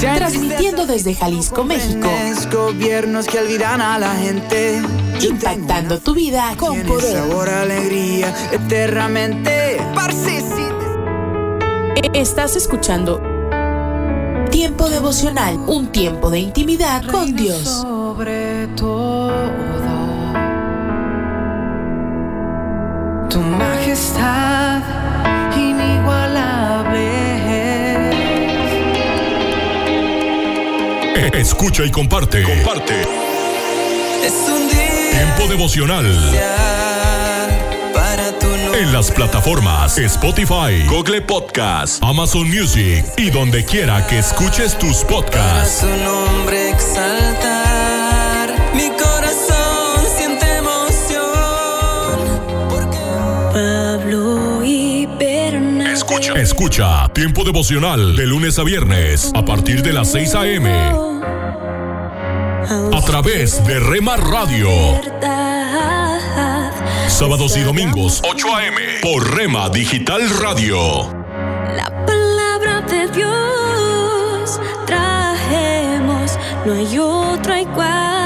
Transmitiendo desde Jalisco, México. Gobiernos que olvidan a la gente. Impactando tu vida con poder. Sabor, alegría, eternamente. Estás escuchando Tiempo devocional, un tiempo de intimidad con Dios. Sobre todo, tu majestad Escucha y comparte. Comparte. Es un día Tiempo devocional. para tu nombre. En las plataformas Spotify, Google Podcast, Amazon Music y donde quiera que escuches tus Para podcasts. su nombre exaltar. Mi corazón siente emoción. Porque Pablo y Bernabé. Escucha. Escucha Tiempo devocional de lunes a viernes a partir de las 6 a.m. través de Rema Radio. Sábados y domingos 8 a.m. por Rema Digital Radio. La palabra de Dios traemos, no hay otra igual.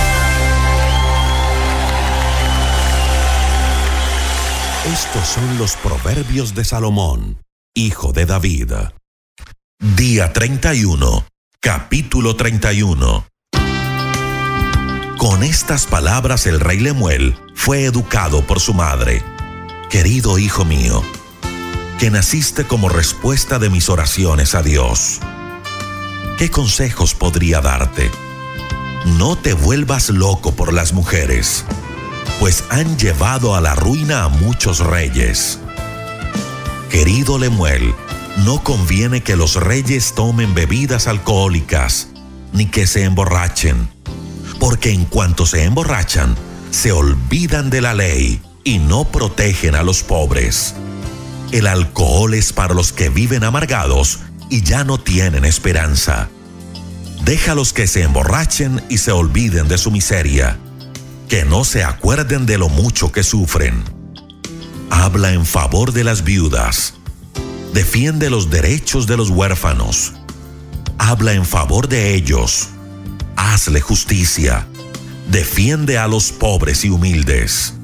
Estos son los proverbios de Salomón, hijo de David. Día 31, capítulo 31. Con estas palabras el rey Lemuel fue educado por su madre. Querido hijo mío, que naciste como respuesta de mis oraciones a Dios. ¿Qué consejos podría darte? No te vuelvas loco por las mujeres pues han llevado a la ruina a muchos reyes. Querido Lemuel, no conviene que los reyes tomen bebidas alcohólicas, ni que se emborrachen, porque en cuanto se emborrachan, se olvidan de la ley y no protegen a los pobres. El alcohol es para los que viven amargados y ya no tienen esperanza. Déjalos que se emborrachen y se olviden de su miseria que no se acuerden de lo mucho que sufren. Habla en favor de las viudas. Defiende los derechos de los huérfanos. Habla en favor de ellos. Hazle justicia. Defiende a los pobres y humildes.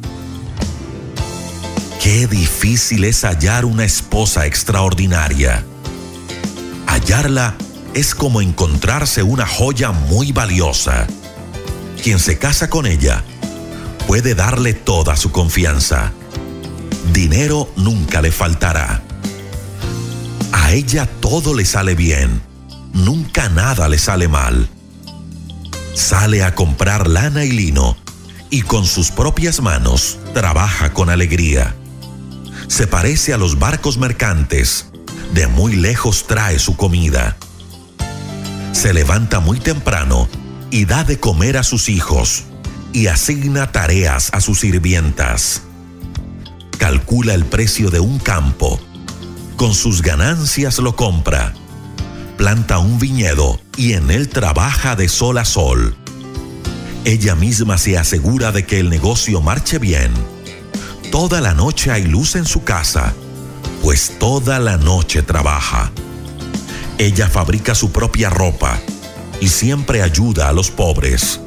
Qué difícil es hallar una esposa extraordinaria. Hallarla es como encontrarse una joya muy valiosa. Quien se casa con ella puede darle toda su confianza. Dinero nunca le faltará. A ella todo le sale bien, nunca nada le sale mal. Sale a comprar lana y lino y con sus propias manos trabaja con alegría. Se parece a los barcos mercantes, de muy lejos trae su comida. Se levanta muy temprano y da de comer a sus hijos y asigna tareas a sus sirvientas. calcula el precio de un campo, con sus ganancias lo compra, planta un viñedo y en él trabaja de sol a sol. Ella misma se asegura de que el negocio marche bien. Toda la noche hay luz en su casa, pues toda la noche trabaja. Ella fabrica su propia ropa y siempre ayuda a los pobres.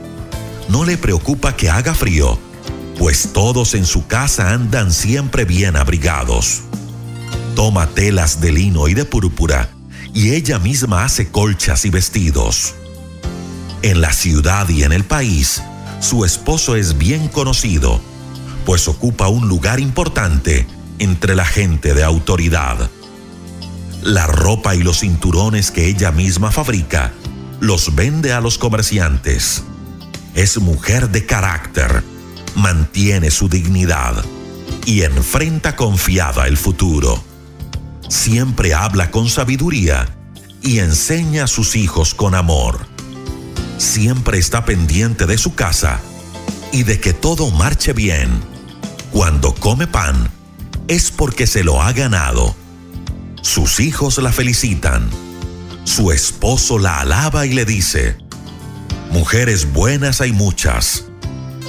No le preocupa que haga frío, pues todos en su casa andan siempre bien abrigados. Toma telas de lino y de púrpura y ella misma hace colchas y vestidos. En la ciudad y en el país, su esposo es bien conocido, pues ocupa un lugar importante entre la gente de autoridad. La ropa y los cinturones que ella misma fabrica los vende a los comerciantes. Es mujer de carácter, mantiene su dignidad y enfrenta confiada el futuro. Siempre habla con sabiduría y enseña a sus hijos con amor. Siempre está pendiente de su casa y de que todo marche bien. Cuando come pan, es porque se lo ha ganado. Sus hijos la felicitan su esposo la alaba y le dice, Mujeres buenas hay muchas,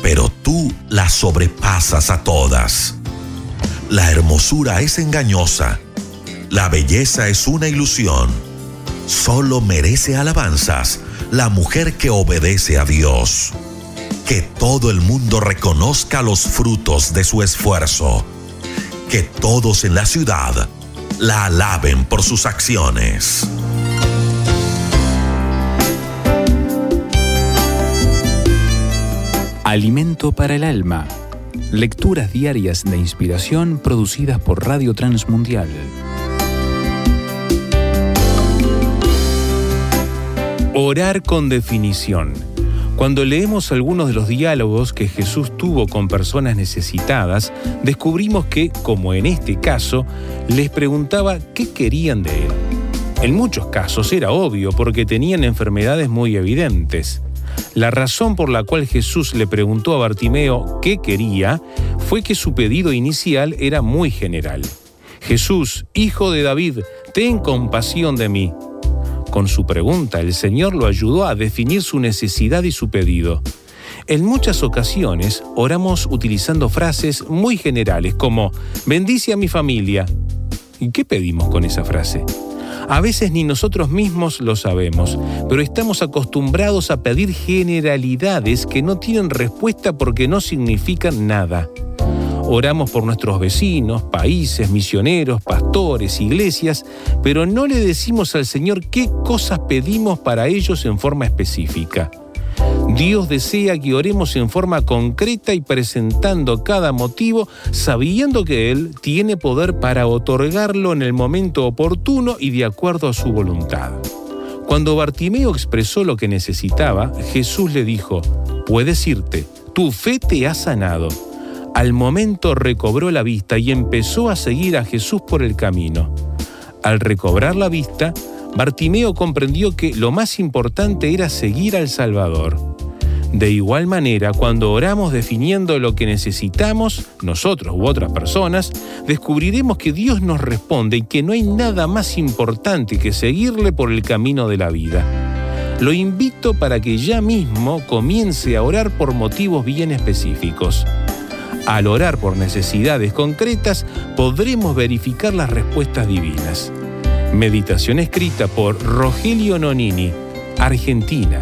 pero tú las sobrepasas a todas. La hermosura es engañosa, la belleza es una ilusión. Solo merece alabanzas la mujer que obedece a Dios. Que todo el mundo reconozca los frutos de su esfuerzo. Que todos en la ciudad la alaben por sus acciones. Alimento para el alma. Lecturas diarias de inspiración producidas por Radio Transmundial. Orar con definición. Cuando leemos algunos de los diálogos que Jesús tuvo con personas necesitadas, descubrimos que, como en este caso, les preguntaba qué querían de él. En muchos casos era obvio porque tenían enfermedades muy evidentes. La razón por la cual Jesús le preguntó a Bartimeo qué quería fue que su pedido inicial era muy general. Jesús, hijo de David, ten compasión de mí. Con su pregunta, el Señor lo ayudó a definir su necesidad y su pedido. En muchas ocasiones oramos utilizando frases muy generales como bendice a mi familia. ¿Y qué pedimos con esa frase? A veces ni nosotros mismos lo sabemos, pero estamos acostumbrados a pedir generalidades que no tienen respuesta porque no significan nada. Oramos por nuestros vecinos, países, misioneros, pastores, iglesias, pero no le decimos al Señor qué cosas pedimos para ellos en forma específica. Dios desea que oremos en forma concreta y presentando cada motivo, sabiendo que Él tiene poder para otorgarlo en el momento oportuno y de acuerdo a su voluntad. Cuando Bartimeo expresó lo que necesitaba, Jesús le dijo, puedes irte, tu fe te ha sanado. Al momento recobró la vista y empezó a seguir a Jesús por el camino. Al recobrar la vista, Bartimeo comprendió que lo más importante era seguir al Salvador. De igual manera, cuando oramos definiendo lo que necesitamos, nosotros u otras personas, descubriremos que Dios nos responde y que no hay nada más importante que seguirle por el camino de la vida. Lo invito para que ya mismo comience a orar por motivos bien específicos. Al orar por necesidades concretas, podremos verificar las respuestas divinas. Meditación escrita por Rogelio Nonini, Argentina.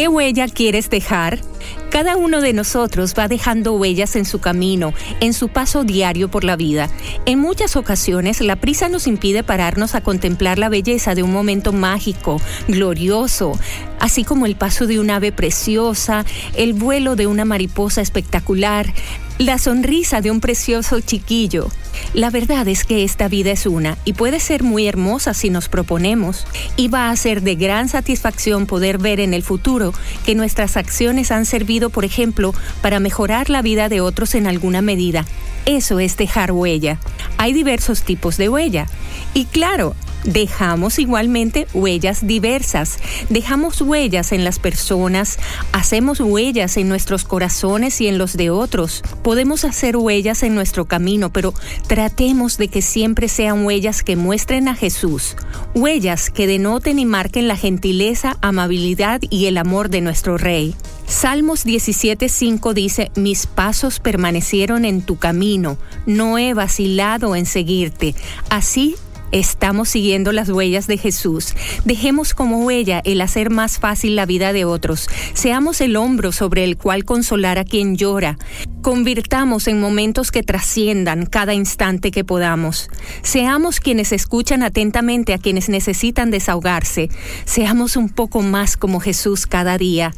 ¿Qué huella quieres dejar? Cada uno de nosotros va dejando huellas en su camino, en su paso diario por la vida. En muchas ocasiones la prisa nos impide pararnos a contemplar la belleza de un momento mágico, glorioso, así como el paso de un ave preciosa, el vuelo de una mariposa espectacular, la sonrisa de un precioso chiquillo. La verdad es que esta vida es una y puede ser muy hermosa si nos proponemos y va a ser de gran satisfacción poder ver en el futuro que nuestras acciones han servido, por ejemplo, para mejorar la vida de otros en alguna medida. Eso es dejar huella. Hay diversos tipos de huella. Y claro, Dejamos igualmente huellas diversas. Dejamos huellas en las personas, hacemos huellas en nuestros corazones y en los de otros. Podemos hacer huellas en nuestro camino, pero tratemos de que siempre sean huellas que muestren a Jesús. Huellas que denoten y marquen la gentileza, amabilidad y el amor de nuestro Rey. Salmos 17:5 dice, mis pasos permanecieron en tu camino, no he vacilado en seguirte. Así Estamos siguiendo las huellas de Jesús. Dejemos como huella el hacer más fácil la vida de otros. Seamos el hombro sobre el cual consolar a quien llora. Convirtamos en momentos que trasciendan cada instante que podamos. Seamos quienes escuchan atentamente a quienes necesitan desahogarse. Seamos un poco más como Jesús cada día.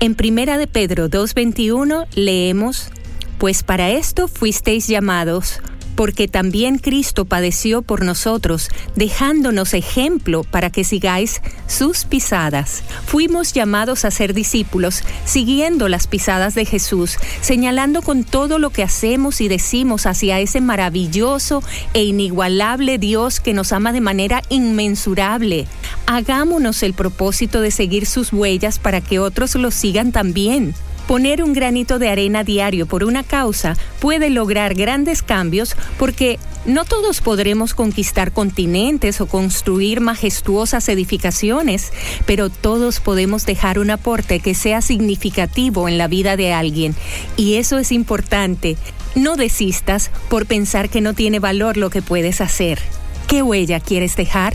En Primera de Pedro 2:21 leemos, pues para esto fuisteis llamados porque también Cristo padeció por nosotros, dejándonos ejemplo para que sigáis sus pisadas. Fuimos llamados a ser discípulos, siguiendo las pisadas de Jesús, señalando con todo lo que hacemos y decimos hacia ese maravilloso e inigualable Dios que nos ama de manera inmensurable. Hagámonos el propósito de seguir sus huellas para que otros lo sigan también. Poner un granito de arena diario por una causa puede lograr grandes cambios porque no todos podremos conquistar continentes o construir majestuosas edificaciones, pero todos podemos dejar un aporte que sea significativo en la vida de alguien. Y eso es importante. No desistas por pensar que no tiene valor lo que puedes hacer. ¿Qué huella quieres dejar?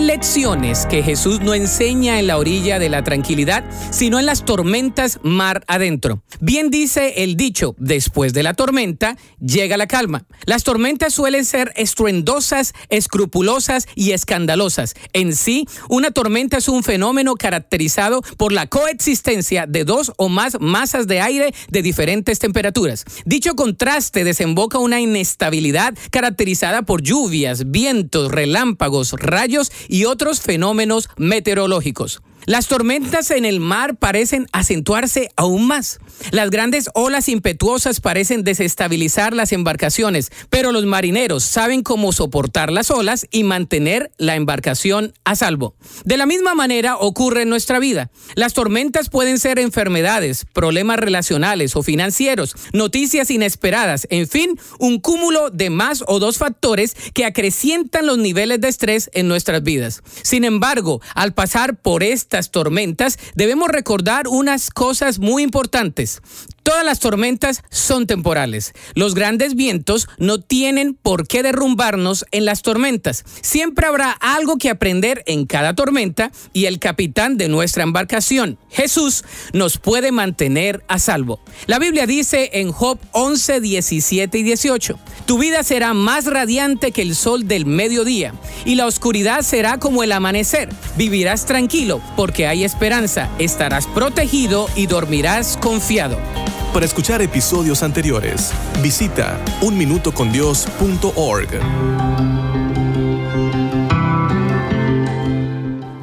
Lecciones que Jesús no enseña en la orilla de la tranquilidad, sino en las tormentas mar adentro. Bien dice el dicho, después de la tormenta llega la calma. Las tormentas suelen ser estruendosas, escrupulosas y escandalosas. En sí, una tormenta es un fenómeno caracterizado por la coexistencia de dos o más masas de aire de diferentes temperaturas. Dicho contraste desemboca una inestabilidad caracterizada por lluvias, vientos, relámpagos, rayos y otros fenómenos meteorológicos. Las tormentas en el mar parecen acentuarse aún más. Las grandes olas impetuosas parecen desestabilizar las embarcaciones, pero los marineros saben cómo soportar las olas y mantener la embarcación a salvo. De la misma manera ocurre en nuestra vida. Las tormentas pueden ser enfermedades, problemas relacionales o financieros, noticias inesperadas, en fin, un cúmulo de más o dos factores que acrecientan los niveles de estrés en nuestras vidas. Sin embargo, al pasar por esta tormentas, debemos recordar unas cosas muy importantes. Todas las tormentas son temporales. Los grandes vientos no tienen por qué derrumbarnos en las tormentas. Siempre habrá algo que aprender en cada tormenta y el capitán de nuestra embarcación, Jesús, nos puede mantener a salvo. La Biblia dice en Job 11, 17 y 18, tu vida será más radiante que el sol del mediodía y la oscuridad será como el amanecer. Vivirás tranquilo porque hay esperanza, estarás protegido y dormirás confiado. Para escuchar episodios anteriores, visita unminutocondios.org.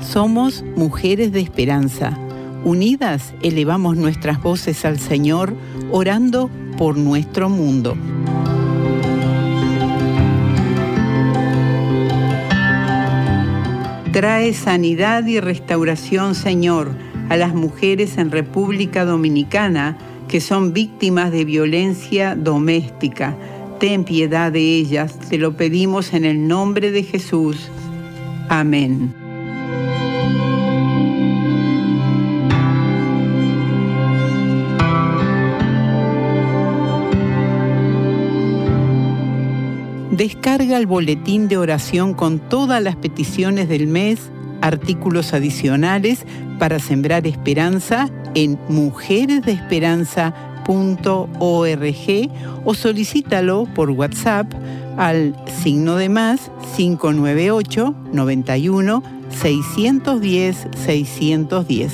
Somos mujeres de esperanza. Unidas elevamos nuestras voces al Señor, orando por nuestro mundo. Trae sanidad y restauración, Señor, a las mujeres en República Dominicana que son víctimas de violencia doméstica. Ten piedad de ellas, te lo pedimos en el nombre de Jesús. Amén. Descarga el boletín de oración con todas las peticiones del mes, artículos adicionales para sembrar esperanza en mujeresdeesperanza.org o solicítalo por WhatsApp al signo de más 598 91 610 610.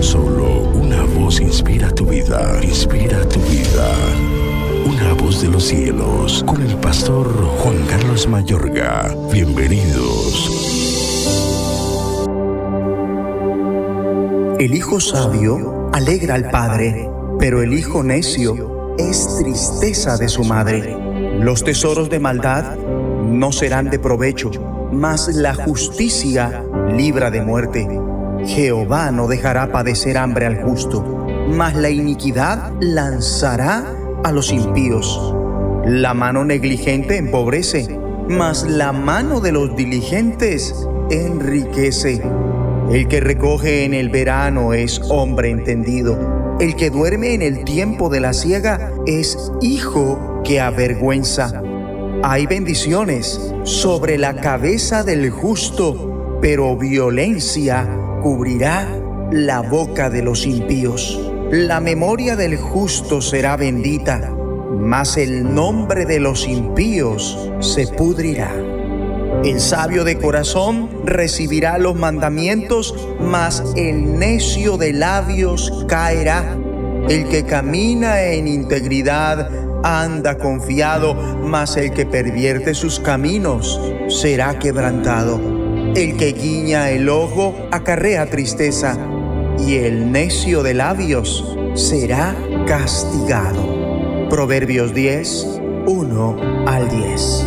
Solo una voz inspira tu vida, inspira tu vida. De los cielos, con el pastor Juan Carlos Mayorga. Bienvenidos. El hijo sabio alegra al padre, pero el hijo necio es tristeza de su madre. Los tesoros de maldad no serán de provecho, mas la justicia libra de muerte. Jehová no dejará padecer hambre al justo, mas la iniquidad lanzará a los impíos. La mano negligente empobrece, mas la mano de los diligentes enriquece. El que recoge en el verano es hombre entendido. El que duerme en el tiempo de la siega es hijo que avergüenza. Hay bendiciones sobre la cabeza del justo, pero violencia cubrirá la boca de los impíos. La memoria del justo será bendita, mas el nombre de los impíos se pudrirá. El sabio de corazón recibirá los mandamientos, mas el necio de labios caerá. El que camina en integridad anda confiado, mas el que pervierte sus caminos será quebrantado. El que guiña el ojo acarrea tristeza, y el necio de labios será castigado. Proverbios 10, 1 al 10.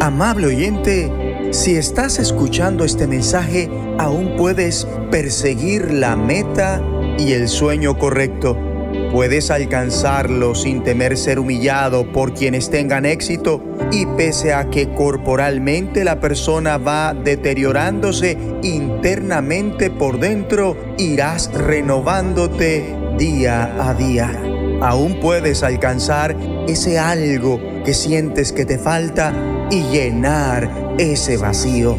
Amable oyente, si estás escuchando este mensaje, aún puedes perseguir la meta y el sueño correcto. Puedes alcanzarlo sin temer ser humillado por quienes tengan éxito y pese a que corporalmente la persona va deteriorándose internamente por dentro, irás renovándote día a día. Aún puedes alcanzar ese algo que sientes que te falta y llenar ese vacío.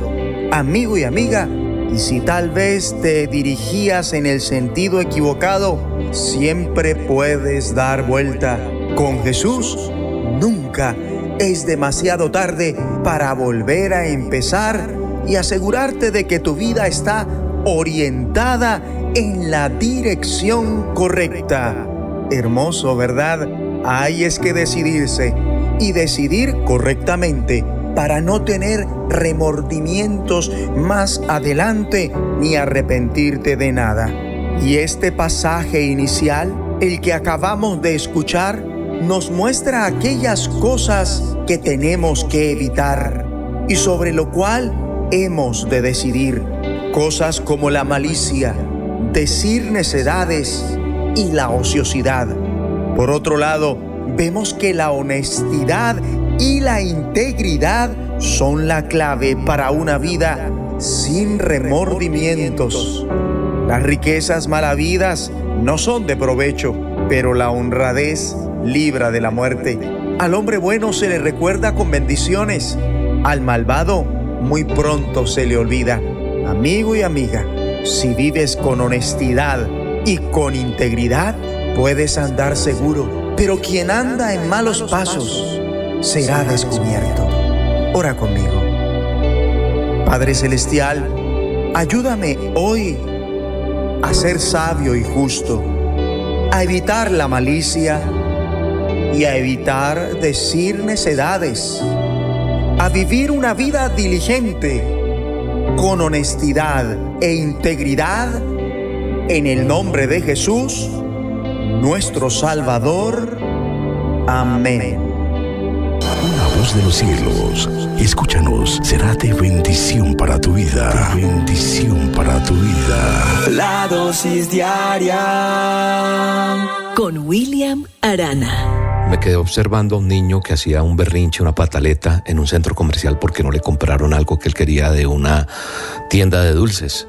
Amigo y amiga, y si tal vez te dirigías en el sentido equivocado, siempre puedes dar vuelta. Con Jesús nunca es demasiado tarde para volver a empezar y asegurarte de que tu vida está orientada en la dirección correcta. Hermoso, ¿verdad? Ahí es que decidirse y decidir correctamente para no tener remordimientos más adelante ni arrepentirte de nada. Y este pasaje inicial, el que acabamos de escuchar, nos muestra aquellas cosas que tenemos que evitar y sobre lo cual hemos de decidir. Cosas como la malicia, decir necedades y la ociosidad. Por otro lado, vemos que la honestidad y la integridad son la clave para una vida sin remordimientos. Las riquezas malavidas no son de provecho, pero la honradez libra de la muerte. Al hombre bueno se le recuerda con bendiciones, al malvado muy pronto se le olvida. Amigo y amiga, si vives con honestidad y con integridad, puedes andar seguro, pero quien anda en malos pasos será descubierto. Ora conmigo. Padre Celestial, ayúdame hoy a ser sabio y justo, a evitar la malicia y a evitar decir necedades, a vivir una vida diligente, con honestidad e integridad, en el nombre de Jesús, nuestro Salvador. Amén. Voz de los cielos, escúchanos, será de bendición para tu vida. De bendición para tu vida. La dosis diaria con William Arana. Me quedé observando a un niño que hacía un berrinche, una pataleta en un centro comercial porque no le compraron algo que él quería de una tienda de dulces.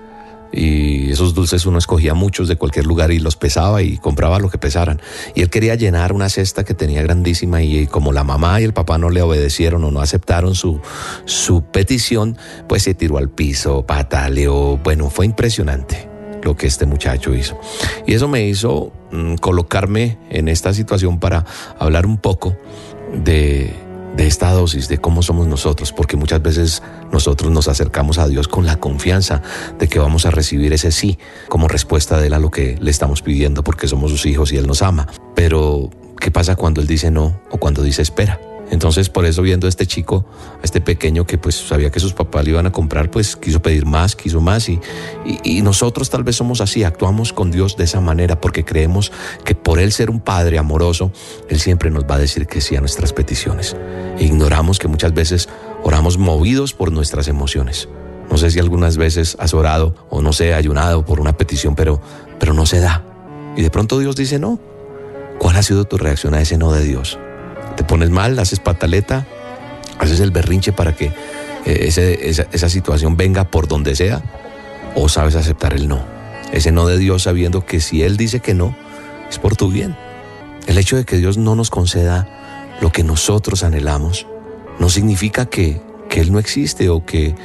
Y esos dulces uno escogía muchos de cualquier lugar y los pesaba y compraba lo que pesaran. Y él quería llenar una cesta que tenía grandísima y como la mamá y el papá no le obedecieron o no aceptaron su, su petición, pues se tiró al piso, pataleó. Bueno, fue impresionante lo que este muchacho hizo. Y eso me hizo mm, colocarme en esta situación para hablar un poco de de esta dosis de cómo somos nosotros, porque muchas veces nosotros nos acercamos a Dios con la confianza de que vamos a recibir ese sí como respuesta de él a lo que le estamos pidiendo porque somos sus hijos y Él nos ama. Pero, ¿qué pasa cuando Él dice no o cuando dice espera? Entonces, por eso viendo a este chico, a este pequeño que pues sabía que sus papás le iban a comprar, pues quiso pedir más, quiso más y, y, nosotros tal vez somos así, actuamos con Dios de esa manera porque creemos que por Él ser un Padre amoroso, Él siempre nos va a decir que sí a nuestras peticiones. Ignoramos que muchas veces oramos movidos por nuestras emociones. No sé si algunas veces has orado o no sé, ayunado por una petición, pero, pero no se da. Y de pronto Dios dice no. ¿Cuál ha sido tu reacción a ese no de Dios? Te pones mal, haces pataleta, haces el berrinche para que eh, esa, situación venga por donde sea, o sabes aceptar el no. Ese no de Dios sabiendo que si Él dice que no, es por tu bien. El hecho de que Dios no nos conceda lo que nosotros anhelamos no significa que, que Él no existe o que,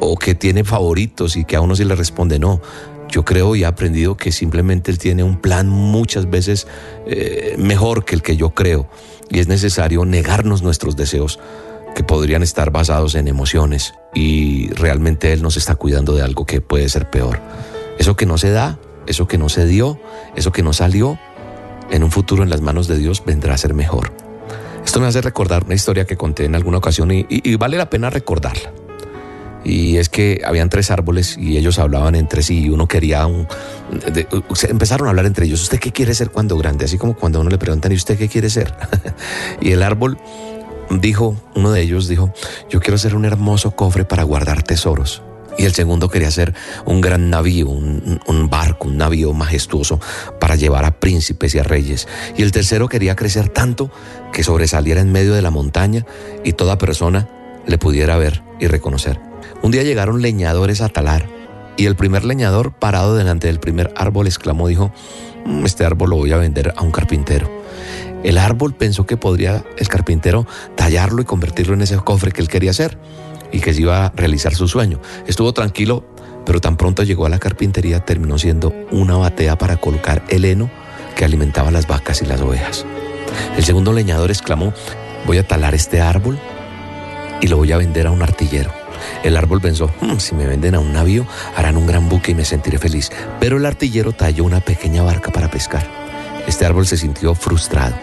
o que tiene favoritos y que a uno sí le responde no. Yo creo y he aprendido que simplemente Él tiene un plan muchas veces eh, mejor que el que yo creo y es necesario negarnos nuestros deseos que podrían estar basados en emociones y realmente Él nos está cuidando de algo que puede ser peor. Eso que no se da, eso que no se dio, eso que no salió, en un futuro en las manos de Dios vendrá a ser mejor. Esto me hace recordar una historia que conté en alguna ocasión y, vale la pena recordarla. Y es que habían tres árboles y ellos hablaban entre sí y uno quería un... empezaron a hablar entre ellos, ¿usted qué quiere ser cuando grande? Así como cuando uno le preguntan, ¿y usted qué quiere ser? y el árbol dijo, uno de ellos dijo, yo quiero ser un hermoso cofre para guardar tesoros. Y el segundo quería ser un gran navío, un, un, barco, un navío majestuoso para llevar a príncipes y a reyes. Y el tercero quería crecer tanto que sobresaliera en medio de la montaña y toda persona le pudiera ver y reconocer. Un día llegaron leñadores a talar y el primer leñador parado delante del primer árbol exclamó, dijo, mm, este árbol lo voy a vender a un carpintero. El árbol pensó que podría el carpintero tallarlo y convertirlo en ese cofre que él quería hacer y que se iba a realizar su sueño. Estuvo tranquilo, pero tan pronto llegó a la carpintería terminó siendo una batea para colocar el heno que alimentaba las vacas y las ovejas. El segundo leñador exclamó, voy a talar este árbol y lo voy a vender a un artillero. El árbol pensó, hmm, si me venden a un navío, harán un gran buque y me sentiré feliz. Pero el artillero talló una pequeña barca para pescar. Este árbol se sintió frustrado.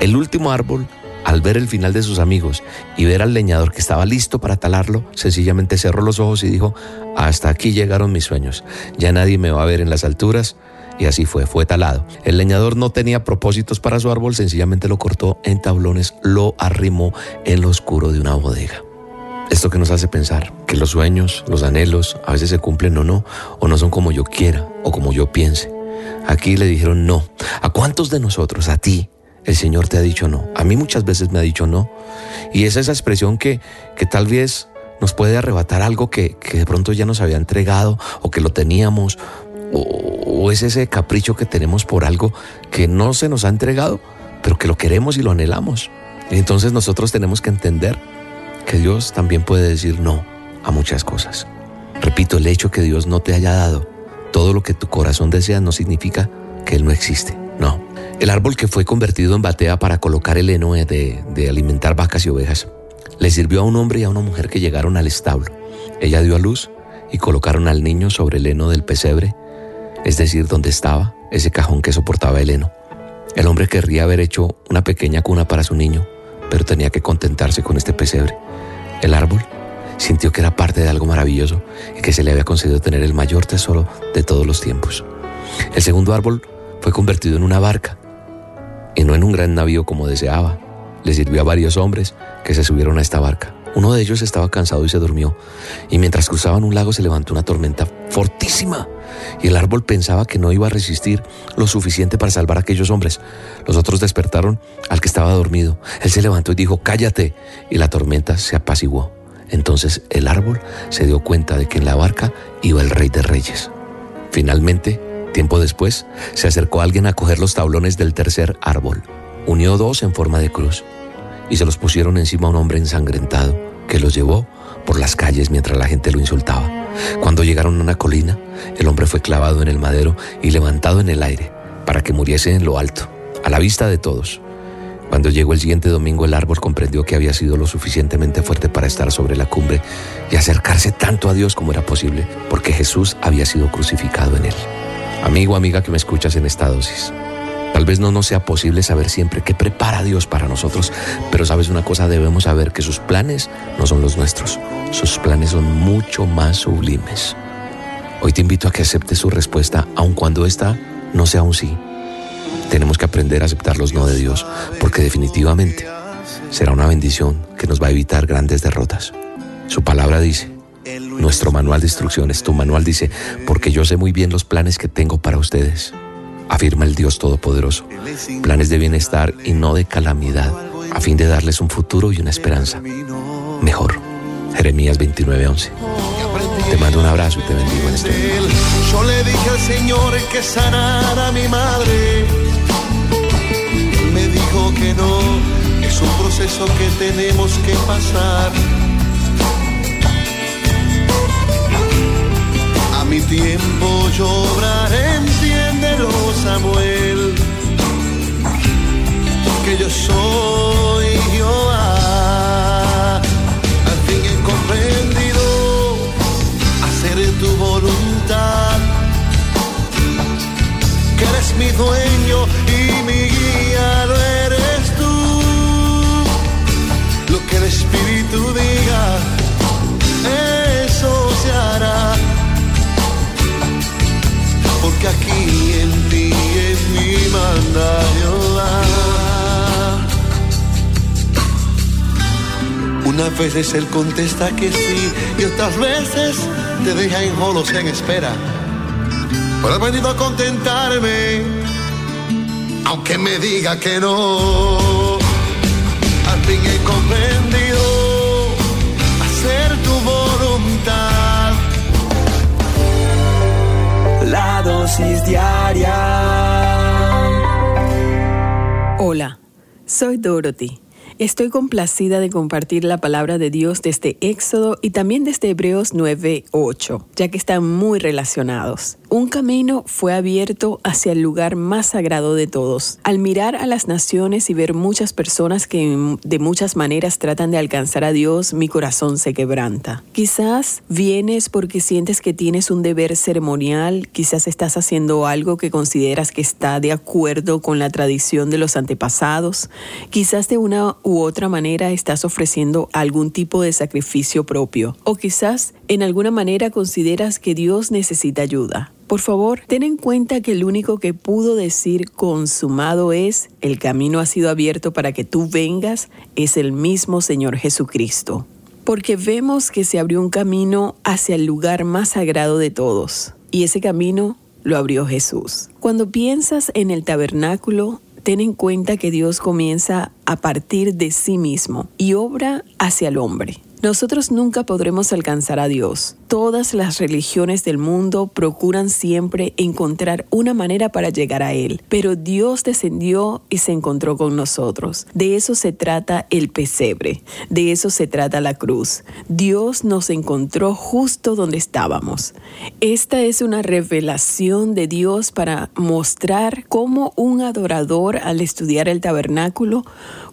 El último árbol, al ver el final de sus amigos y ver al leñador que estaba listo para talarlo, sencillamente cerró los ojos y dijo, hasta aquí llegaron mis sueños. Ya nadie me va a ver en las alturas. Y así fue, fue talado. El leñador no tenía propósitos para su árbol, sencillamente lo cortó en tablones, lo arrimó en lo oscuro de una bodega. Esto que nos hace pensar que los sueños, los anhelos, a veces se cumplen o no, o no son como yo quiera o como yo piense. Aquí le dijeron no. ¿A cuántos de nosotros, a ti, el Señor te ha dicho no? A mí muchas veces me ha dicho no. Y es esa expresión que, que tal vez nos puede arrebatar algo que, que, de pronto ya nos había entregado o que lo teníamos, o, o es ese capricho que tenemos por algo que no se nos ha entregado, pero que lo queremos y lo anhelamos. Y entonces nosotros tenemos que entender Dios también puede decir no a muchas cosas. Repito, el hecho que Dios no te haya dado todo lo que tu corazón desea no significa que Él no existe. No. El árbol que fue convertido en batea para colocar el heno de, de alimentar vacas y ovejas le sirvió a un hombre y a una mujer que llegaron al establo. Ella dio a luz y colocaron al niño sobre el heno del pesebre, es decir, donde estaba ese cajón que soportaba el heno. El hombre querría haber hecho una pequeña cuna para su niño, pero tenía que contentarse con este pesebre. El árbol sintió que era parte de algo maravilloso y que se le había concedido tener el mayor tesoro de todos los tiempos. El segundo árbol fue convertido en una barca y no en un gran navío como deseaba. Le sirvió a varios hombres que se subieron a esta barca. Uno de ellos estaba cansado y se durmió, y mientras cruzaban un lago se levantó una tormenta fortísima, y el árbol pensaba que no iba a resistir lo suficiente para salvar a aquellos hombres. Los otros despertaron al que estaba dormido. Él se levantó y dijo, cállate, y la tormenta se apaciguó. Entonces el árbol se dio cuenta de que en la barca iba el rey de reyes. Finalmente, tiempo después, se acercó alguien a coger los tablones del tercer árbol. Unió dos en forma de cruz y se los pusieron encima a un hombre ensangrentado que los llevó por las calles mientras la gente lo insultaba. Cuando llegaron a una colina, el hombre fue clavado en el madero y levantado en el aire para que muriese en lo alto, a la vista de todos. Cuando llegó el siguiente domingo, el árbol comprendió que había sido lo suficientemente fuerte para estar sobre la cumbre y acercarse tanto a Dios como era posible, porque Jesús había sido crucificado en él. Amigo, amiga que me escuchas en esta dosis. Tal vez no nos sea posible saber siempre qué prepara Dios para nosotros, pero sabes una cosa, debemos saber que sus planes no son los nuestros. Sus planes son mucho más sublimes. Hoy te invito a que aceptes su respuesta, aun cuando esta no sea un sí. Tenemos que aprender a aceptar los no de Dios, porque definitivamente será una bendición que nos va a evitar grandes derrotas. Su palabra dice, nuestro manual de instrucciones, tu manual dice, porque yo sé muy bien los planes que tengo para ustedes, afirma el Dios Todopoderoso, planes de bienestar y no de calamidad, a fin de darles un futuro y una esperanza mejor. Jeremías 29:11. Te mando un abrazo y te bendigo en este momento. Yo le dije al Señor que sanara a mi madre. Me dijo que no, es un proceso que tenemos que pasar. A mi tiempo entiéndelo Samuel, que yo soy Jehová. Al fin he comprendido hacer tu voluntad, que eres mi dueño y mi guía, lo eres tú. Lo que el Espíritu diga, eso se hará. Porque aquí Unas veces Él contesta que sí y otras veces te deja en jolos en espera. Pero he venido a contentarme, aunque me diga que no. Al fin he comprendido hacer tu voluntad. La dosis diaria. Hola, soy Dorothy. Estoy complacida de compartir la palabra de Dios desde Éxodo y también desde Hebreos 9:8, ya que están muy relacionados. Un camino fue abierto hacia el lugar más sagrado de todos. Al mirar a las naciones y ver muchas personas que de muchas maneras tratan de alcanzar a Dios, mi corazón se quebranta. Quizás vienes porque sientes que tienes un deber ceremonial, quizás estás haciendo algo que consideras que está de acuerdo con la tradición de los antepasados, quizás de una u otra manera estás ofreciendo algún tipo de sacrificio propio, o quizás en alguna manera consideras que Dios necesita ayuda. Por favor, ten en cuenta que el único que pudo decir consumado es, el camino ha sido abierto para que tú vengas, es el mismo Señor Jesucristo. Porque vemos que se abrió un camino hacia el lugar más sagrado de todos, y ese camino lo abrió Jesús. Cuando piensas en el tabernáculo, ten en cuenta que Dios comienza a partir de sí mismo y obra hacia el hombre. Nosotros nunca podremos alcanzar a Dios. Todas las religiones del mundo procuran siempre encontrar una manera para llegar a Él, pero Dios descendió y se encontró con nosotros. De eso se trata el pesebre, de eso se trata la cruz. Dios nos encontró justo donde estábamos. Esta es una revelación de Dios para mostrar cómo un adorador al estudiar el tabernáculo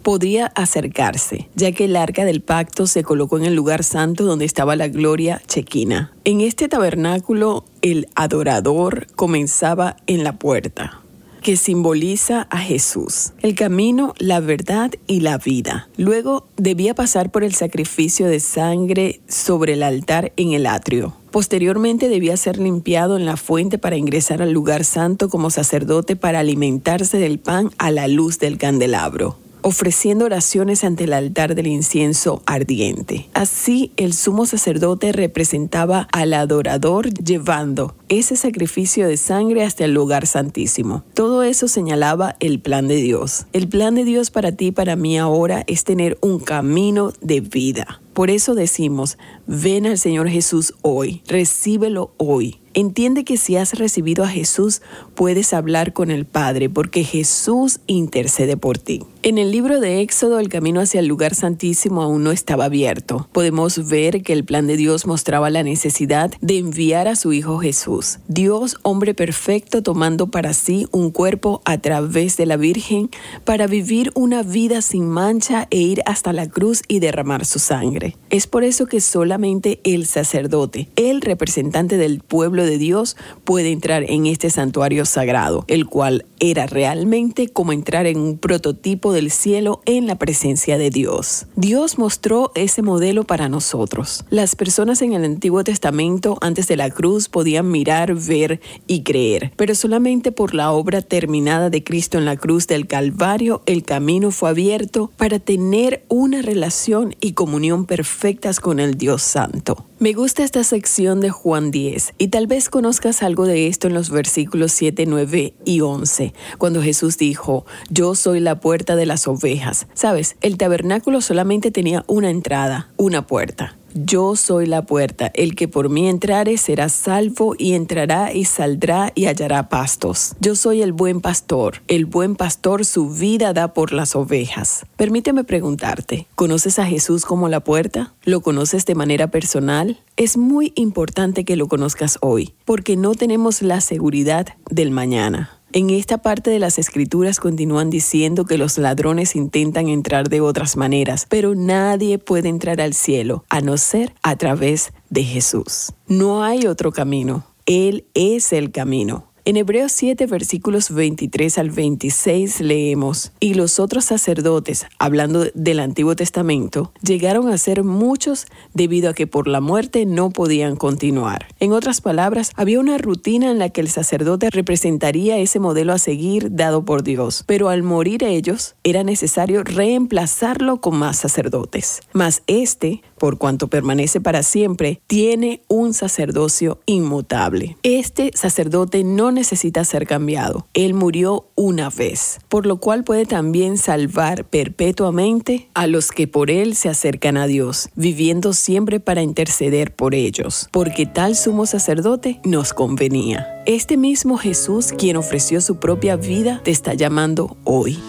podía acercarse, ya que el arca del pacto se colocó en el lugar santo donde estaba la gloria chequina. En este tabernáculo, el adorador comenzaba en la puerta que simboliza a Jesús, el camino, la verdad y la vida. Luego debía pasar por el sacrificio de sangre sobre el altar en el atrio. Posteriormente debía ser limpiado en la fuente para ingresar al lugar santo como sacerdote para alimentarse del pan a la luz del candelabro. Ofreciendo oraciones ante el altar del incienso ardiente. Así el sumo sacerdote representaba al adorador llevando ese sacrificio de sangre hasta el lugar santísimo. Todo eso señalaba el plan de Dios. El plan de Dios para ti y para mí ahora es tener un camino de vida. Por eso decimos, ven al Señor Jesús hoy, recíbelo hoy. Entiende que si has recibido a Jesús, puedes hablar con el Padre, porque Jesús intercede por ti. En el libro de Éxodo, el camino hacia el lugar santísimo aún no estaba abierto. Podemos ver que el plan de Dios mostraba la necesidad de enviar a su Hijo Jesús. Dios, hombre perfecto, tomando para sí un cuerpo a través de la Virgen para vivir una vida sin mancha e ir hasta la cruz y derramar su sangre. Es por eso que solamente el sacerdote, el representante del pueblo de Dios, puede entrar en este santuario sagrado, el cual era realmente como entrar en un prototipo del cielo en la presencia de Dios. Dios mostró ese modelo para nosotros. Las personas en el Antiguo Testamento antes de la cruz podían mirar, ver y creer, pero solamente por la obra terminada de Cristo en la cruz del Calvario el camino fue abierto para tener una relación y comunión perfectas con el Dios Santo. Me gusta esta sección de Juan 10 y tal vez conozcas algo de esto en los versículos 7, 9 y 11, cuando Jesús dijo, yo soy la puerta de las ovejas. Sabes, el tabernáculo solamente tenía una entrada, una puerta. Yo soy la puerta, el que por mí entrare será salvo y entrará y saldrá y hallará pastos. Yo soy el buen pastor, el buen pastor su vida da por las ovejas. Permíteme preguntarte, ¿conoces a Jesús como la puerta? ¿Lo conoces de manera personal? Es muy importante que lo conozcas hoy, porque no tenemos la seguridad del mañana. En esta parte de las escrituras continúan diciendo que los ladrones intentan entrar de otras maneras, pero nadie puede entrar al cielo a no ser a través de Jesús. No hay otro camino. Él es el camino. En Hebreos 7, versículos 23 al 26 leemos, y los otros sacerdotes, hablando del Antiguo Testamento, llegaron a ser muchos debido a que por la muerte no podían continuar. En otras palabras, había una rutina en la que el sacerdote representaría ese modelo a seguir dado por Dios, pero al morir ellos era necesario reemplazarlo con más sacerdotes. Mas este, por cuanto permanece para siempre, tiene un sacerdocio inmutable. Este sacerdote no necesita ser cambiado. Él murió una vez, por lo cual puede también salvar perpetuamente a los que por él se acercan a Dios, viviendo siempre para interceder por ellos, porque tal sumo sacerdote nos convenía. Este mismo Jesús, quien ofreció su propia vida, te está llamando hoy.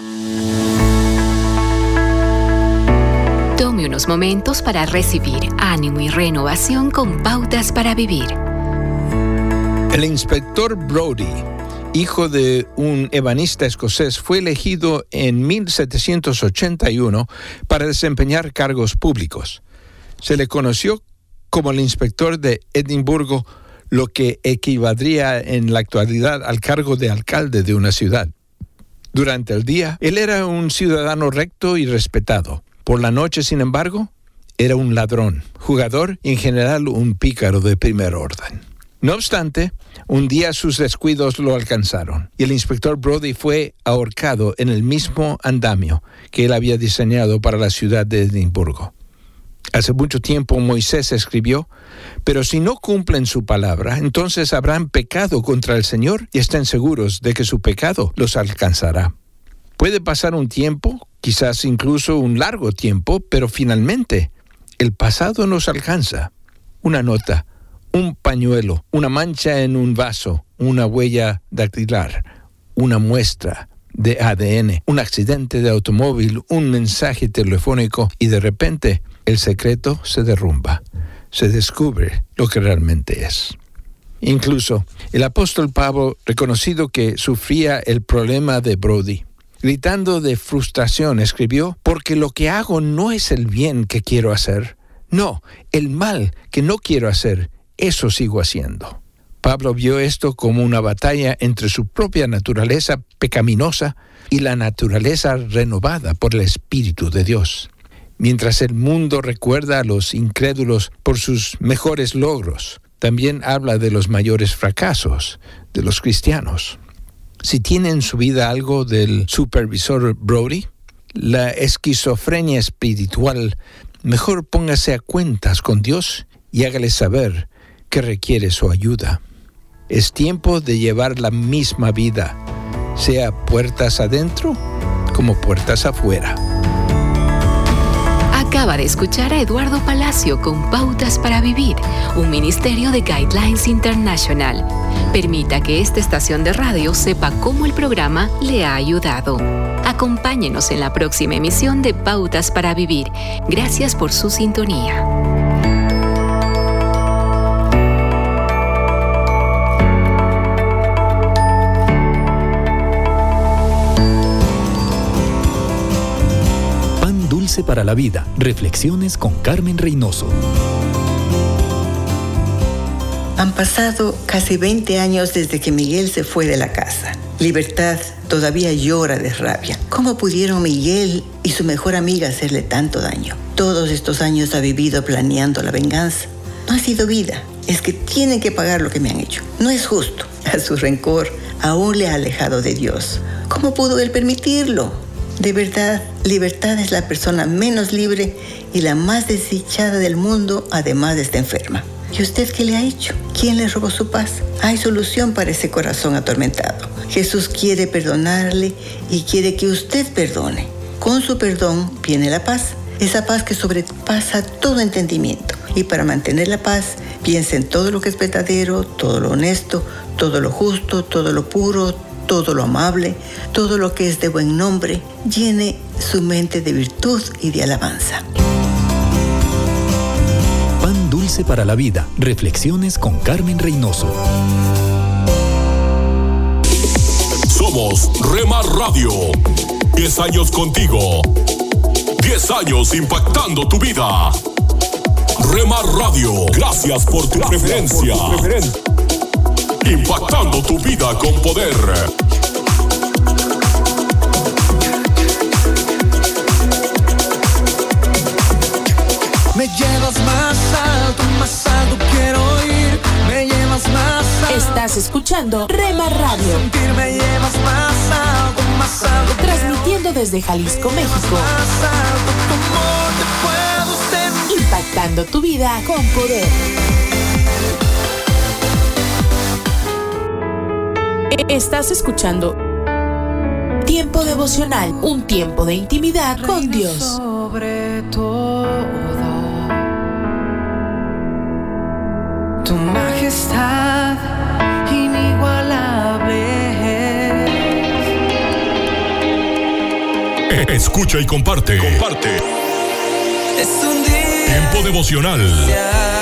Tome unos momentos para recibir ánimo y renovación con pautas para vivir. El inspector Brody, hijo de un ebanista escocés, fue elegido en 1781 para desempeñar cargos públicos. Se le conoció como el inspector de Edimburgo, lo que equivaldría en la actualidad al cargo de alcalde de una ciudad. Durante el día, él era un ciudadano recto y respetado. Por la noche, sin embargo, era un ladrón, jugador y en general un pícaro de primer orden. No obstante, un día sus descuidos lo alcanzaron y el inspector Brody fue ahorcado en el mismo andamio que él había diseñado para la ciudad de Edimburgo. Hace mucho tiempo Moisés escribió, pero si no cumplen su palabra, entonces habrán pecado contra el Señor y estén seguros de que su pecado los alcanzará. Puede pasar un tiempo, quizás incluso un largo tiempo, pero finalmente el pasado nos alcanza. Una nota, un pañuelo, una mancha en un vaso, una huella dactilar, una muestra de ADN, un accidente de automóvil, un mensaje telefónico y de repente el secreto se derrumba, se descubre lo que realmente es. Incluso el apóstol Pablo, reconocido que sufría el problema de Brody, gritando de frustración, escribió, porque lo que hago no es el bien que quiero hacer, no, el mal que no quiero hacer, eso sigo haciendo. Pablo vio esto como una batalla entre su propia naturaleza pecaminosa y la naturaleza renovada por el Espíritu de Dios. Mientras el mundo recuerda a los incrédulos por sus mejores logros, también habla de los mayores fracasos de los cristianos. Si tiene en su vida algo del supervisor Brody, la esquizofrenia espiritual, mejor póngase a cuentas con Dios y hágale saber que requiere su ayuda. Es tiempo de llevar la misma vida, sea puertas adentro como puertas afuera. Acaba de escuchar a Eduardo Palacio con Pautas para Vivir, un ministerio de Guidelines International. Permita que esta estación de radio sepa cómo el programa le ha ayudado. Acompáñenos en la próxima emisión de Pautas para Vivir. Gracias por su sintonía. Para la vida. Reflexiones con Carmen Reynoso. Han pasado casi 20 años desde que Miguel se fue de la casa. Libertad todavía llora de rabia. ¿Cómo pudieron Miguel y su mejor amiga hacerle tanto daño? Todos estos años ha vivido planeando la venganza. No ha sido vida, es que tienen que pagar lo que me han hecho. No es justo. A su rencor aún le ha alejado de Dios. ¿Cómo pudo él permitirlo? De verdad, Libertad es la persona menos libre y la más desdichada del mundo, además de estar enferma. ¿Y usted qué le ha hecho? ¿Quién le robó su paz? Hay solución para ese corazón atormentado. Jesús quiere perdonarle y quiere que usted perdone. Con su perdón viene la paz, esa paz que sobrepasa todo entendimiento. Y para mantener la paz, piense en todo lo que es verdadero, todo lo honesto, todo lo justo, todo lo puro, todo lo amable, todo lo que es de buen nombre. Llene su mente de virtud y de alabanza. Pan dulce para la vida. Reflexiones con Carmen Reynoso. Somos Remar Radio. 10 años contigo. 10 años impactando tu vida. Remar Radio, gracias por tu preferencia. Impactando tu vida con poder. Me llevas más alto, más alto quiero ir. Me llevas más alto. Estás escuchando Rema Radio. Sentir me llevas más alto, más alto. Transmitiendo desde Jalisco, México. Más alto, tu amor te puedo sentir. Impactando tu vida con poder. Estás escuchando Tiempo devocional, un tiempo de intimidad con Dios. Sobre todo, tu majestad inigualable. Escucha y comparte. Comparte. Es un día Tiempo devocional. nombre.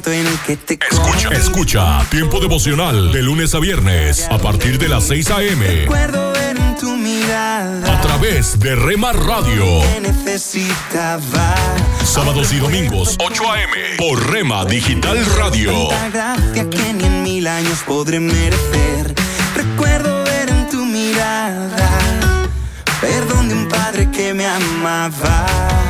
Momento en el que te Escucha, escucha Tiempo devocional de lunes a viernes a partir de las 6 a.m. Recuerdo en tu mirada. a través de Rema Radio. necesitaba. Sábados y domingos 8 a.m. por Rema Digital Radio. Tanta gracia que ni en mil años podré merecer. Recuerdo ver en tu mirada. Perdón de un padre que me amaba.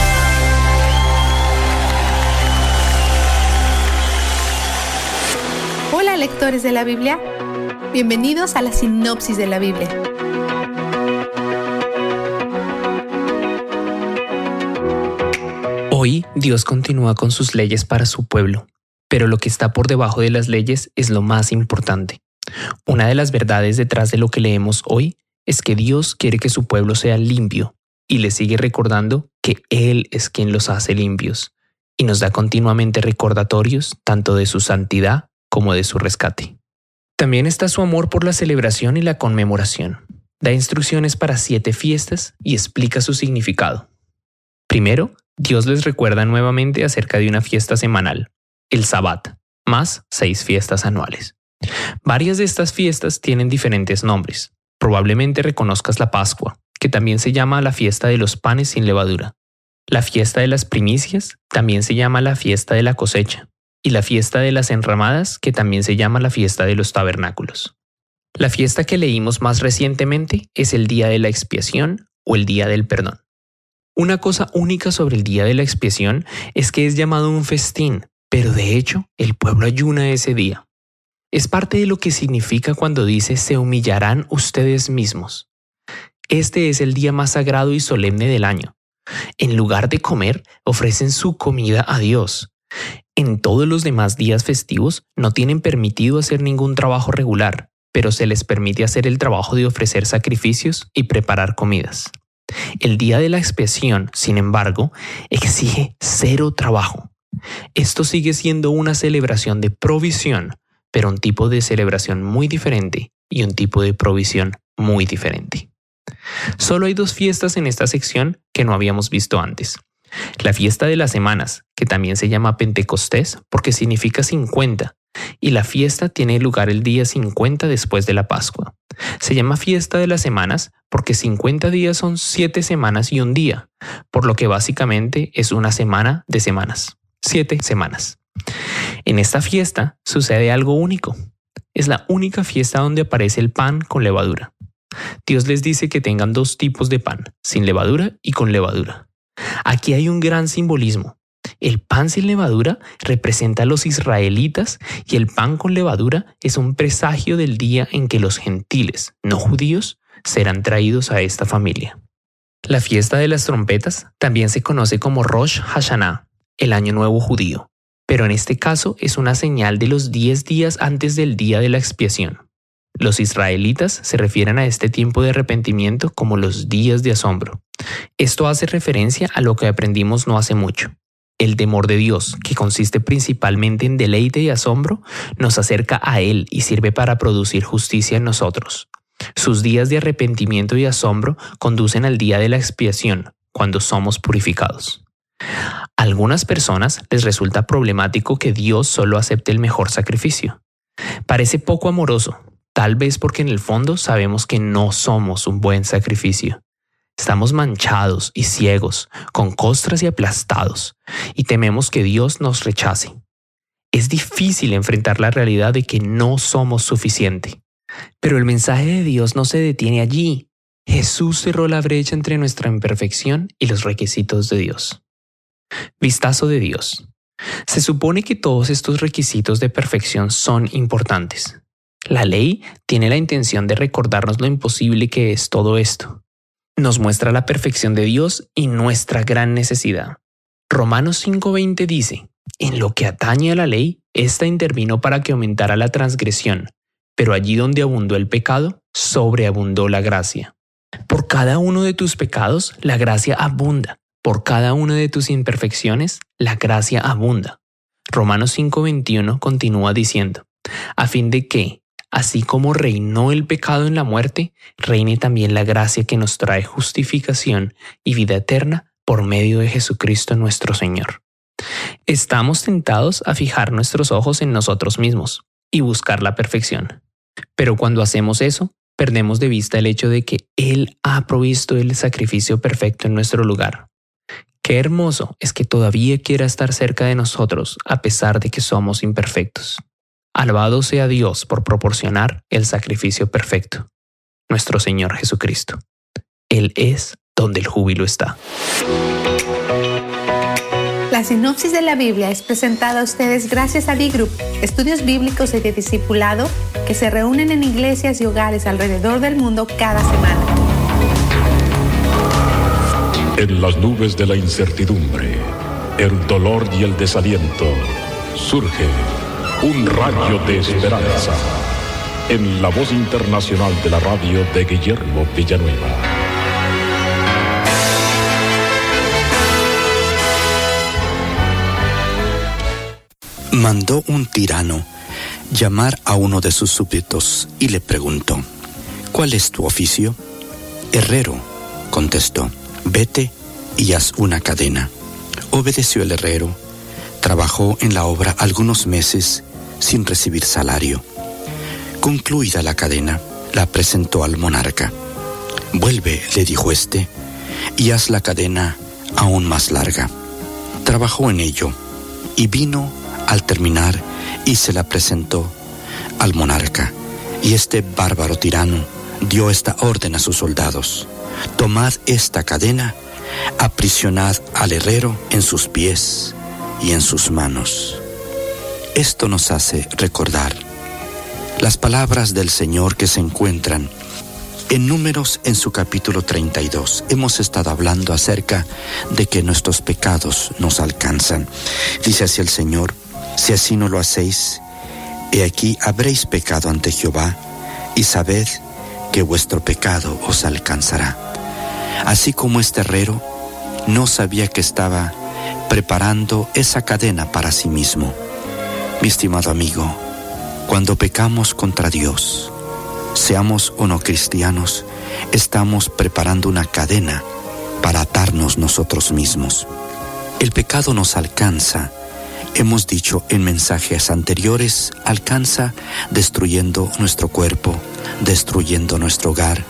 De la Biblia. Bienvenidos a la sinopsis de la Biblia. Hoy Dios continúa con sus leyes para su pueblo, pero lo que está por debajo de las leyes es lo más importante. Una de las verdades detrás de lo que leemos hoy es que Dios quiere que su pueblo sea limpio y le sigue recordando que Él es quien los hace limpios y nos da continuamente recordatorios tanto de su santidad como de su rescate. También está su amor por la celebración y la conmemoración. Da instrucciones para siete fiestas y explica su significado. Primero, Dios les recuerda nuevamente acerca de una fiesta semanal, el Sabbat, más seis fiestas anuales. Varias de estas fiestas tienen diferentes nombres. Probablemente reconozcas la Pascua, que también se llama la fiesta de los panes sin levadura. La fiesta de las primicias también se llama la fiesta de la cosecha y la fiesta de las enramadas, que también se llama la fiesta de los tabernáculos. La fiesta que leímos más recientemente es el día de la expiación o el día del perdón. Una cosa única sobre el día de la expiación es que es llamado un festín, pero de hecho el pueblo ayuna ese día. Es parte de lo que significa cuando dice se humillarán ustedes mismos. Este es el día más sagrado y solemne del año. En lugar de comer, ofrecen su comida a Dios. En todos los demás días festivos no tienen permitido hacer ningún trabajo regular, pero se les permite hacer el trabajo de ofrecer sacrificios y preparar comidas. El día de la expiación, sin embargo, exige cero trabajo. Esto sigue siendo una celebración de provisión, pero un tipo de celebración muy diferente y un tipo de provisión muy diferente. Solo hay dos fiestas en esta sección que no habíamos visto antes. La fiesta de las semanas, que también se llama Pentecostés porque significa 50, y la fiesta tiene lugar el día 50 después de la Pascua. Se llama fiesta de las semanas porque 50 días son 7 semanas y un día, por lo que básicamente es una semana de semanas. 7 semanas. En esta fiesta sucede algo único. Es la única fiesta donde aparece el pan con levadura. Dios les dice que tengan dos tipos de pan, sin levadura y con levadura. Aquí hay un gran simbolismo. El pan sin levadura representa a los israelitas y el pan con levadura es un presagio del día en que los gentiles, no judíos, serán traídos a esta familia. La fiesta de las trompetas también se conoce como Rosh Hashanah, el año nuevo judío, pero en este caso es una señal de los 10 días antes del día de la expiación. Los israelitas se refieren a este tiempo de arrepentimiento como los días de asombro. Esto hace referencia a lo que aprendimos no hace mucho. El temor de Dios, que consiste principalmente en deleite y asombro, nos acerca a Él y sirve para producir justicia en nosotros. Sus días de arrepentimiento y asombro conducen al día de la expiación, cuando somos purificados. A algunas personas les resulta problemático que Dios solo acepte el mejor sacrificio. Parece poco amoroso, tal vez porque en el fondo sabemos que no somos un buen sacrificio. Estamos manchados y ciegos, con costras y aplastados, y tememos que Dios nos rechace. Es difícil enfrentar la realidad de que no somos suficiente. Pero el mensaje de Dios no se detiene allí. Jesús cerró la brecha entre nuestra imperfección y los requisitos de Dios. Vistazo de Dios. Se supone que todos estos requisitos de perfección son importantes. La ley tiene la intención de recordarnos lo imposible que es todo esto nos muestra la perfección de Dios y nuestra gran necesidad. Romanos 5:20 dice, en lo que atañe a la ley, ésta intervino para que aumentara la transgresión, pero allí donde abundó el pecado, sobreabundó la gracia. Por cada uno de tus pecados, la gracia abunda. Por cada una de tus imperfecciones, la gracia abunda. Romanos 5:21 continúa diciendo, a fin de que, Así como reinó el pecado en la muerte, reine también la gracia que nos trae justificación y vida eterna por medio de Jesucristo nuestro Señor. Estamos tentados a fijar nuestros ojos en nosotros mismos y buscar la perfección. Pero cuando hacemos eso, perdemos de vista el hecho de que Él ha provisto el sacrificio perfecto en nuestro lugar. Qué hermoso es que todavía quiera estar cerca de nosotros a pesar de que somos imperfectos. Alabado sea Dios por proporcionar el sacrificio perfecto, nuestro Señor Jesucristo. Él es donde el júbilo está. La sinopsis de la Biblia es presentada a ustedes gracias a D-Group, estudios bíblicos y de discipulado que se reúnen en iglesias y hogares alrededor del mundo cada semana. En las nubes de la incertidumbre, el dolor y el desaliento, surge un rayo de esperanza en la voz internacional de la radio de Guillermo Villanueva. Mandó un tirano llamar a uno de sus súbditos y le preguntó, ¿cuál es tu oficio? Herrero, contestó, vete y haz una cadena. Obedeció el herrero, trabajó en la obra algunos meses sin recibir salario. Concluida la cadena, la presentó al monarca. Vuelve, le dijo éste, y haz la cadena aún más larga. Trabajó en ello y vino al terminar y se la presentó al monarca. Y este bárbaro tirano dio esta orden a sus soldados. Tomad esta cadena, aprisionad al herrero en sus pies y en sus manos. Esto nos hace recordar las palabras del Señor que se encuentran en números en su capítulo 32. Hemos estado hablando acerca de que nuestros pecados nos alcanzan. Dice así el Señor, si así no lo hacéis, he aquí habréis pecado ante Jehová y sabed que vuestro pecado os alcanzará. Así como este herrero no sabía que estaba preparando esa cadena para sí mismo. Mi estimado amigo, cuando pecamos contra Dios, seamos o no cristianos, estamos preparando una cadena para atarnos nosotros mismos. El pecado nos alcanza, hemos dicho en mensajes anteriores, alcanza destruyendo nuestro cuerpo, destruyendo nuestro hogar,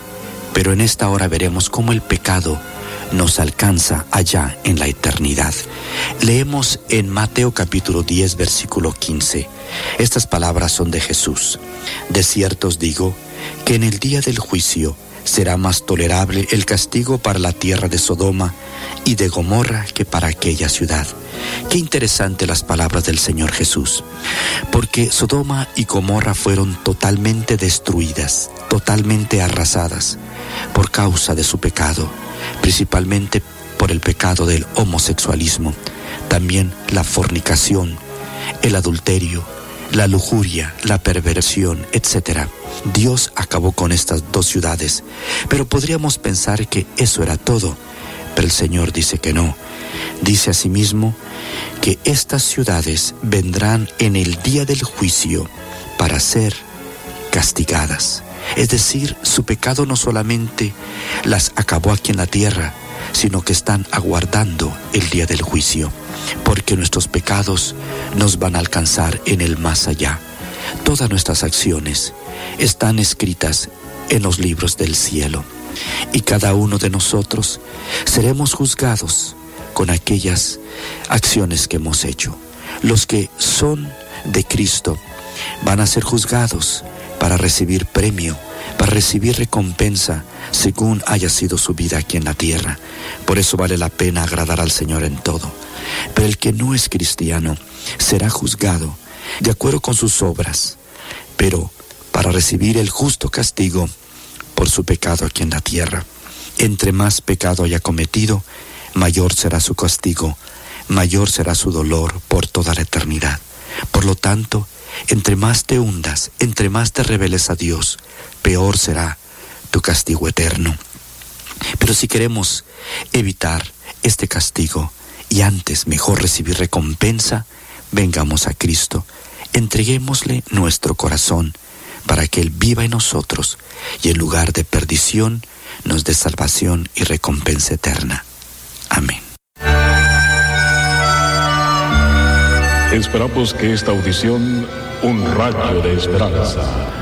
pero en esta hora veremos cómo el pecado nos alcanza allá en la eternidad. Leemos en Mateo capítulo 10 versículo 15. Estas palabras son de Jesús. De cierto os digo que en el día del juicio será más tolerable el castigo para la tierra de Sodoma y de Gomorra que para aquella ciudad. Qué interesante las palabras del Señor Jesús, porque Sodoma y Gomorra fueron totalmente destruidas, totalmente arrasadas por causa de su pecado principalmente por el pecado del homosexualismo, también la fornicación, el adulterio, la lujuria, la perversión, etc. Dios acabó con estas dos ciudades, pero podríamos pensar que eso era todo, pero el Señor dice que no. Dice asimismo que estas ciudades vendrán en el día del juicio para ser castigadas. Es decir, su pecado no solamente las acabó aquí en la tierra, sino que están aguardando el día del juicio, porque nuestros pecados nos van a alcanzar en el más allá. Todas nuestras acciones están escritas en los libros del cielo, y cada uno de nosotros seremos juzgados con aquellas acciones que hemos hecho. Los que son de Cristo van a ser juzgados para recibir premio, para recibir recompensa según haya sido su vida aquí en la tierra. Por eso vale la pena agradar al Señor en todo. Pero el que no es cristiano será juzgado de acuerdo con sus obras, pero para recibir el justo castigo por su pecado aquí en la tierra. Entre más pecado haya cometido, mayor será su castigo, mayor será su dolor por toda la eternidad. Por lo tanto, entre más te hundas, entre más te reveles a Dios, peor será tu castigo eterno. Pero si queremos evitar este castigo y antes mejor recibir recompensa, vengamos a Cristo, entreguémosle nuestro corazón para que Él viva en nosotros y en lugar de perdición nos dé salvación y recompensa eterna. Amén. Esperamos que esta audición, un rayo de esperanza,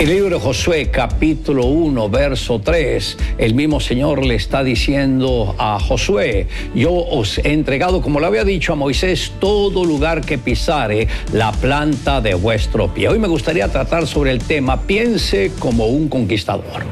El libro de Josué capítulo 1 verso 3, el mismo Señor le está diciendo a Josué, yo os he entregado, como lo había dicho a Moisés, todo lugar que pisare la planta de vuestro pie. Hoy me gustaría tratar sobre el tema, piense como un conquistador.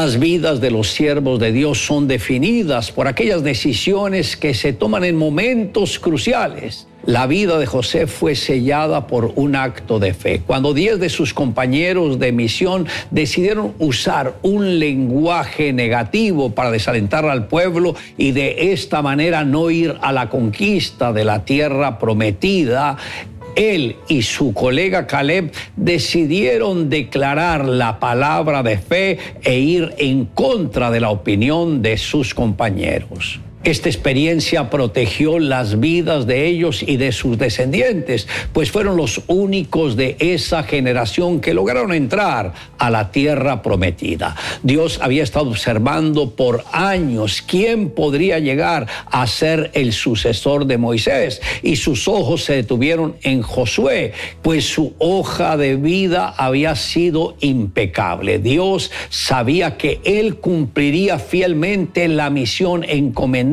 Las vidas de los siervos de Dios son definidas por aquellas decisiones que se toman en momentos cruciales. La vida de José fue sellada por un acto de fe. Cuando diez de sus compañeros de misión decidieron usar un lenguaje negativo para desalentar al pueblo y de esta manera no ir a la conquista de la tierra prometida, él y su colega Caleb decidieron declarar la palabra de fe e ir en contra de la opinión de sus compañeros. Esta experiencia protegió las vidas de ellos y de sus descendientes, pues fueron los únicos de esa generación que lograron entrar a la tierra prometida. Dios había estado observando por años quién podría llegar a ser el sucesor de Moisés y sus ojos se detuvieron en Josué, pues su hoja de vida había sido impecable. Dios sabía que él cumpliría fielmente la misión encomendada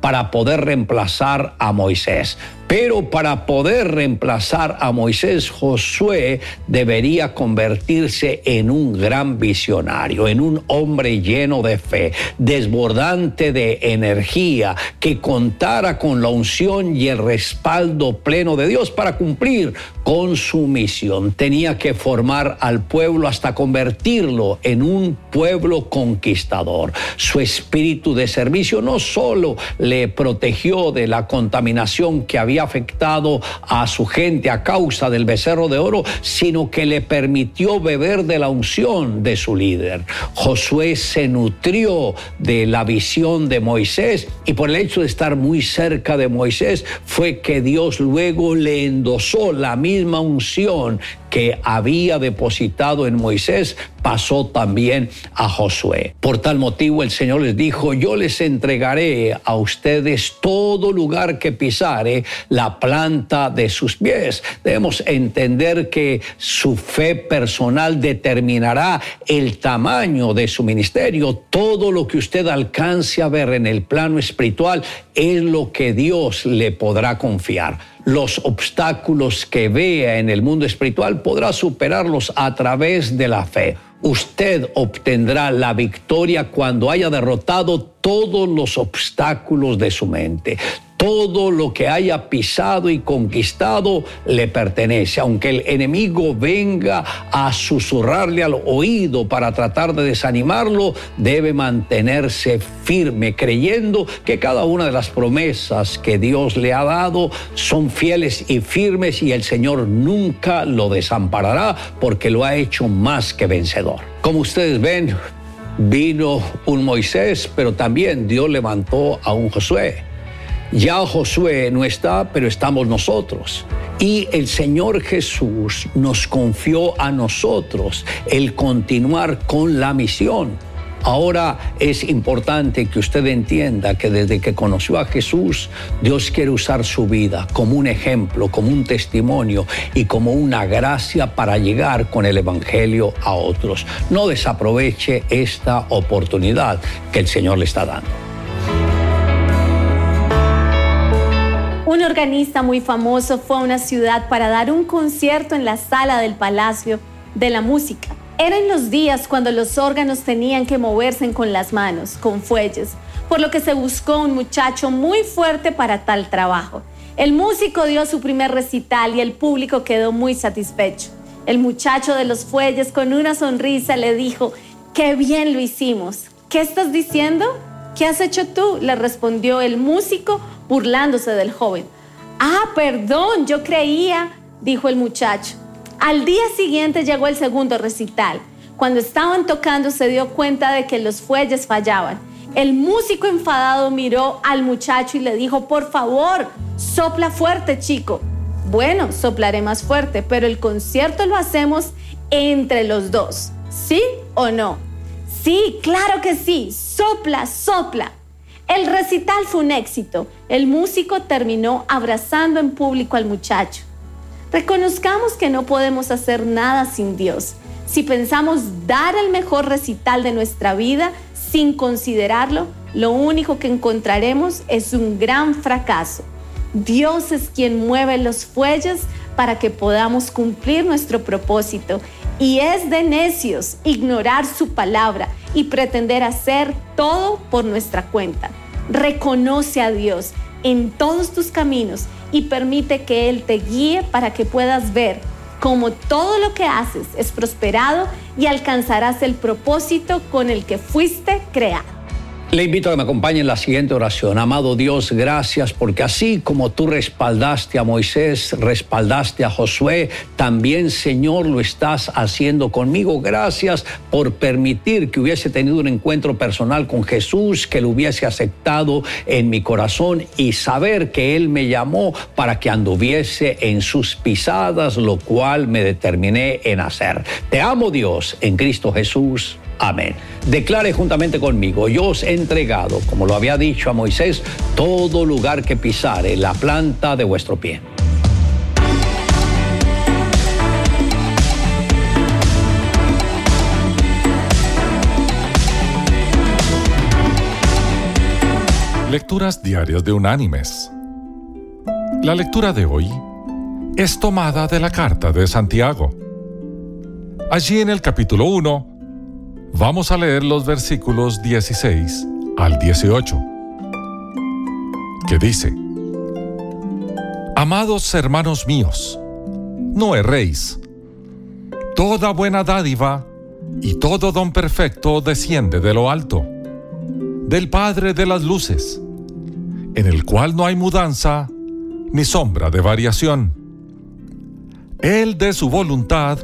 para poder reemplazar a Moisés. Pero para poder reemplazar a Moisés, Josué debería convertirse en un gran visionario, en un hombre lleno de fe, desbordante de energía, que contara con la unción y el respaldo pleno de Dios para cumplir con su misión. Tenía que formar al pueblo hasta convertirlo en un pueblo conquistador. Su espíritu de servicio no solo le protegió de la contaminación que había afectado a su gente a causa del becerro de oro, sino que le permitió beber de la unción de su líder. Josué se nutrió de la visión de Moisés y por el hecho de estar muy cerca de Moisés fue que Dios luego le endosó la misma unción que había depositado en Moisés pasó también a Josué. Por tal motivo el Señor les dijo, yo les entregaré a ustedes todo lugar que pisare la planta de sus pies. Debemos entender que su fe personal determinará el tamaño de su ministerio. Todo lo que usted alcance a ver en el plano espiritual es lo que Dios le podrá confiar los obstáculos que vea en el mundo espiritual podrá superarlos a través de la fe. Usted obtendrá la victoria cuando haya derrotado todos los obstáculos de su mente. Todo lo que haya pisado y conquistado le pertenece. Aunque el enemigo venga a susurrarle al oído para tratar de desanimarlo, debe mantenerse firme, creyendo que cada una de las promesas que Dios le ha dado son fieles y firmes y el Señor nunca lo desamparará porque lo ha hecho más que vencedor. Como ustedes ven, vino un Moisés, pero también Dios levantó a un Josué. Ya Josué no está, pero estamos nosotros. Y el Señor Jesús nos confió a nosotros el continuar con la misión. Ahora es importante que usted entienda que desde que conoció a Jesús, Dios quiere usar su vida como un ejemplo, como un testimonio y como una gracia para llegar con el Evangelio a otros. No desaproveche esta oportunidad que el Señor le está dando. Un organista muy famoso fue a una ciudad para dar un concierto en la sala del Palacio de la Música. Eran los días cuando los órganos tenían que moverse con las manos, con fuelles, por lo que se buscó un muchacho muy fuerte para tal trabajo. El músico dio su primer recital y el público quedó muy satisfecho. El muchacho de los fuelles con una sonrisa le dijo, qué bien lo hicimos. ¿Qué estás diciendo? ¿Qué has hecho tú? le respondió el músico burlándose del joven. Ah, perdón, yo creía, dijo el muchacho. Al día siguiente llegó el segundo recital. Cuando estaban tocando se dio cuenta de que los fuelles fallaban. El músico enfadado miró al muchacho y le dijo, por favor, sopla fuerte, chico. Bueno, soplaré más fuerte, pero el concierto lo hacemos entre los dos. ¿Sí o no? Sí, claro que sí. Sopla, sopla. El recital fue un éxito. El músico terminó abrazando en público al muchacho. Reconozcamos que no podemos hacer nada sin Dios. Si pensamos dar el mejor recital de nuestra vida sin considerarlo, lo único que encontraremos es un gran fracaso. Dios es quien mueve los fuelles para que podamos cumplir nuestro propósito. Y es de necios ignorar su palabra y pretender hacer todo por nuestra cuenta. Reconoce a Dios en todos tus caminos y permite que Él te guíe para que puedas ver cómo todo lo que haces es prosperado y alcanzarás el propósito con el que fuiste creado. Le invito a que me acompañe en la siguiente oración. Amado Dios, gracias porque así como tú respaldaste a Moisés, respaldaste a Josué, también Señor lo estás haciendo conmigo. Gracias por permitir que hubiese tenido un encuentro personal con Jesús, que lo hubiese aceptado en mi corazón y saber que Él me llamó para que anduviese en sus pisadas, lo cual me determiné en hacer. Te amo Dios en Cristo Jesús. Amén. Declare juntamente conmigo, yo os he entregado, como lo había dicho a Moisés, todo lugar que pisare la planta de vuestro pie. Lecturas diarias de Unánimes. La lectura de hoy es tomada de la carta de Santiago. Allí en el capítulo 1 Vamos a leer los versículos 16 al 18, que dice, Amados hermanos míos, no erréis. Toda buena dádiva y todo don perfecto desciende de lo alto, del Padre de las Luces, en el cual no hay mudanza ni sombra de variación. Él de su voluntad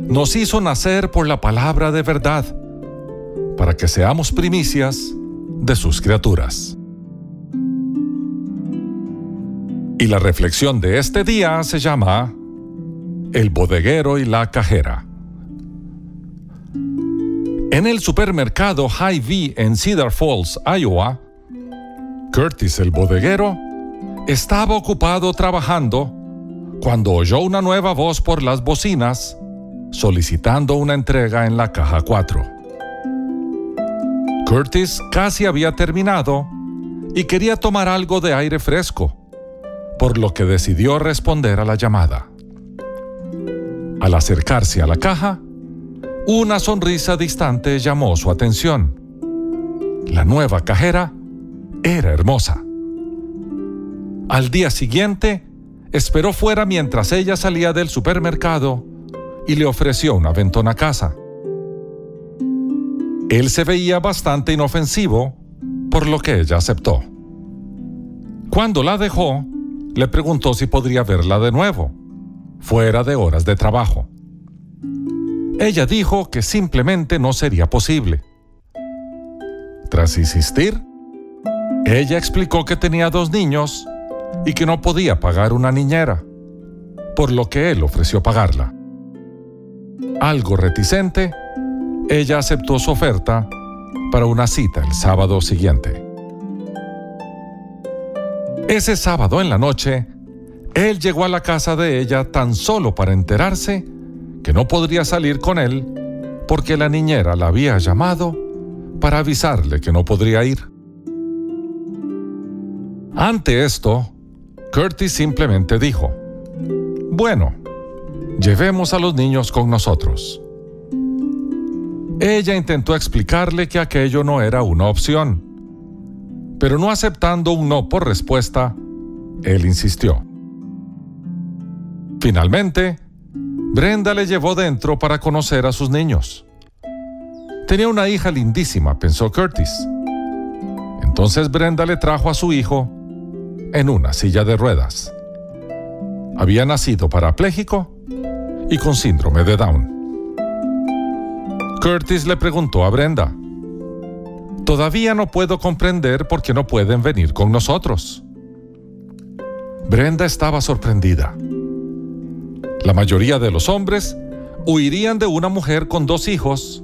nos hizo nacer por la palabra de verdad, para que seamos primicias de sus criaturas. Y la reflexión de este día se llama El bodeguero y la cajera. En el supermercado Hy-Vee en Cedar Falls, Iowa, Curtis el bodeguero estaba ocupado trabajando cuando oyó una nueva voz por las bocinas solicitando una entrega en la caja 4. Curtis casi había terminado y quería tomar algo de aire fresco, por lo que decidió responder a la llamada. Al acercarse a la caja, una sonrisa distante llamó su atención. La nueva cajera era hermosa. Al día siguiente, esperó fuera mientras ella salía del supermercado y le ofreció una ventona casa. Él se veía bastante inofensivo, por lo que ella aceptó. Cuando la dejó, le preguntó si podría verla de nuevo, fuera de horas de trabajo. Ella dijo que simplemente no sería posible. Tras insistir, ella explicó que tenía dos niños y que no podía pagar una niñera, por lo que él ofreció pagarla. Algo reticente, ella aceptó su oferta para una cita el sábado siguiente. Ese sábado en la noche, él llegó a la casa de ella tan solo para enterarse que no podría salir con él porque la niñera la había llamado para avisarle que no podría ir. Ante esto, Curtis simplemente dijo, bueno, Llevemos a los niños con nosotros. Ella intentó explicarle que aquello no era una opción, pero no aceptando un no por respuesta, él insistió. Finalmente, Brenda le llevó dentro para conocer a sus niños. Tenía una hija lindísima, pensó Curtis. Entonces Brenda le trajo a su hijo en una silla de ruedas. Había nacido parapléjico y con síndrome de Down. Curtis le preguntó a Brenda, Todavía no puedo comprender por qué no pueden venir con nosotros. Brenda estaba sorprendida. La mayoría de los hombres huirían de una mujer con dos hijos,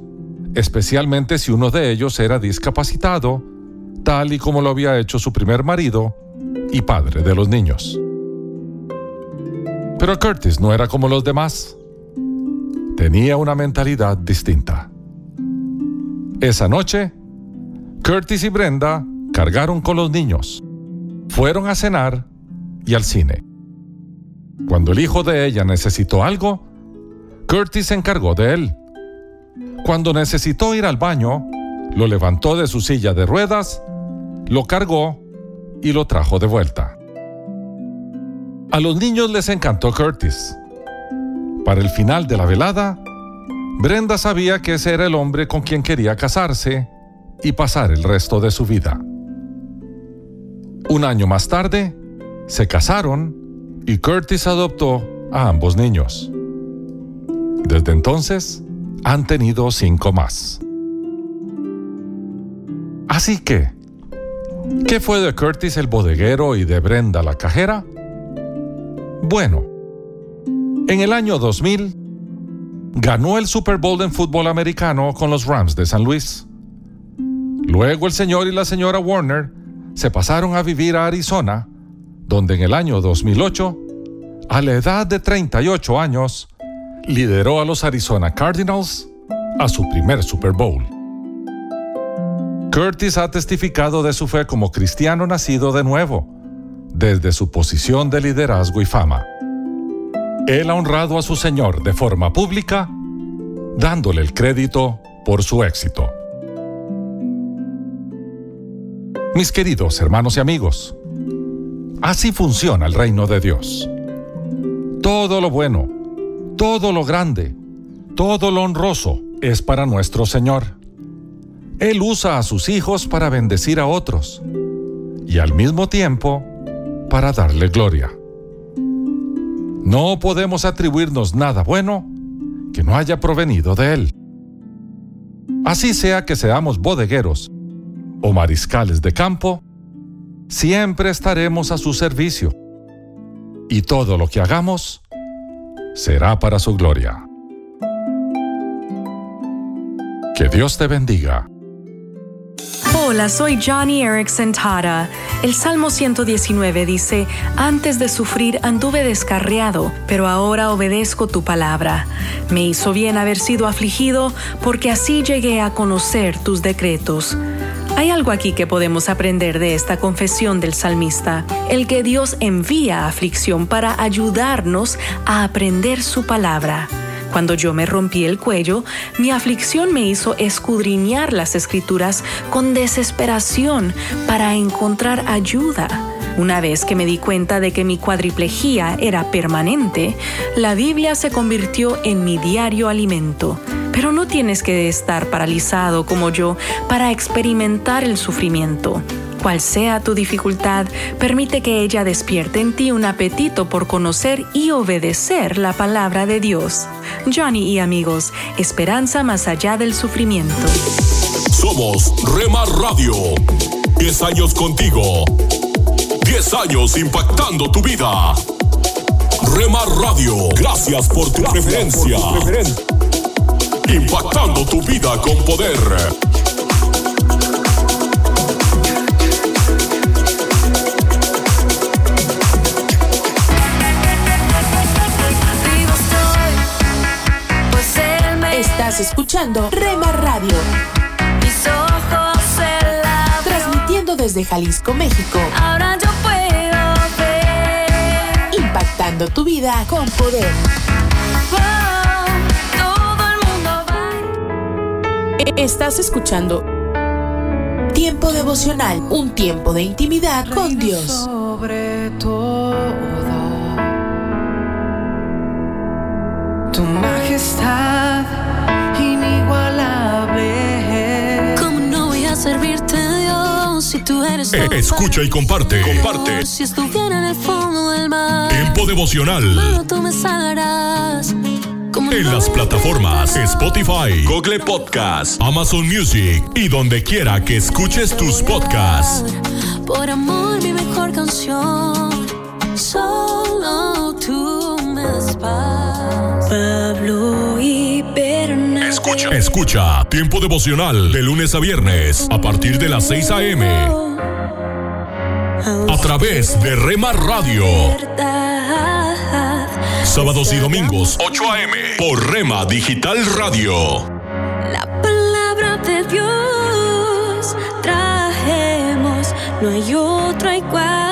especialmente si uno de ellos era discapacitado, tal y como lo había hecho su primer marido y padre de los niños. Pero Curtis no era como los demás. Tenía una mentalidad distinta. Esa noche, Curtis y Brenda cargaron con los niños, fueron a cenar y al cine. Cuando el hijo de ella necesitó algo, Curtis se encargó de él. Cuando necesitó ir al baño, lo levantó de su silla de ruedas, lo cargó y lo trajo de vuelta. A los niños les encantó Curtis. Para el final de la velada, Brenda sabía que ese era el hombre con quien quería casarse y pasar el resto de su vida. Un año más tarde, se casaron y Curtis adoptó a ambos niños. Desde entonces, han tenido cinco más. Así que, ¿qué fue de Curtis el bodeguero y de Brenda la cajera? Bueno, en el año 2000, ganó el Super Bowl en fútbol americano con los Rams de San Luis. Luego el señor y la señora Warner se pasaron a vivir a Arizona, donde en el año 2008, a la edad de 38 años, lideró a los Arizona Cardinals a su primer Super Bowl. Curtis ha testificado de su fe como cristiano nacido de nuevo, desde su posición de liderazgo y fama. Él ha honrado a su Señor de forma pública, dándole el crédito por su éxito. Mis queridos hermanos y amigos, así funciona el reino de Dios. Todo lo bueno, todo lo grande, todo lo honroso es para nuestro Señor. Él usa a sus hijos para bendecir a otros y al mismo tiempo para darle gloria. No podemos atribuirnos nada bueno que no haya provenido de Él. Así sea que seamos bodegueros o mariscales de campo, siempre estaremos a su servicio. Y todo lo que hagamos será para su gloria. Que Dios te bendiga. Hola, soy Johnny Erickson Tara. El Salmo 119 dice, Antes de sufrir anduve descarriado, pero ahora obedezco tu palabra. Me hizo bien haber sido afligido, porque así llegué a conocer tus decretos. Hay algo aquí que podemos aprender de esta confesión del salmista, el que Dios envía aflicción para ayudarnos a aprender su palabra. Cuando yo me rompí el cuello, mi aflicción me hizo escudriñar las escrituras con desesperación para encontrar ayuda. Una vez que me di cuenta de que mi cuadriplejía era permanente, la Biblia se convirtió en mi diario alimento. Pero no tienes que estar paralizado como yo para experimentar el sufrimiento. Cual sea tu dificultad, permite que ella despierte en ti un apetito por conocer y obedecer la palabra de Dios. Johnny y amigos, esperanza más allá del sufrimiento. Somos Remar Radio. 10 años contigo. 10 años impactando tu vida. Remar Radio, gracias por tu preferencia. Impactando tu vida con poder. Estás escuchando Rema Radio. Mis ojos se Transmitiendo desde Jalisco, México. Ahora yo puedo ver. Impactando tu vida con poder. Oh, todo el mundo va. Estás escuchando Tiempo devocional, un tiempo de intimidad con Dios. sobre todo tu majestad Eh, escucha y comparte. Comparte. Si estuviera en el fondo del mar. Tiempo devocional. En las plataformas Spotify, Google Podcast, Amazon Music y donde quiera que escuches tus podcasts. Por amor, mi mejor canción. Solo tú me Pablo y Bernardo. Escucha. Escucha Tiempo Devocional de lunes a viernes a partir de las 6 a.m. A través de Rema Radio. Sábados y domingos, 8 a.m. por Rema Digital Radio. La palabra de Dios trajemos, no hay otra igual.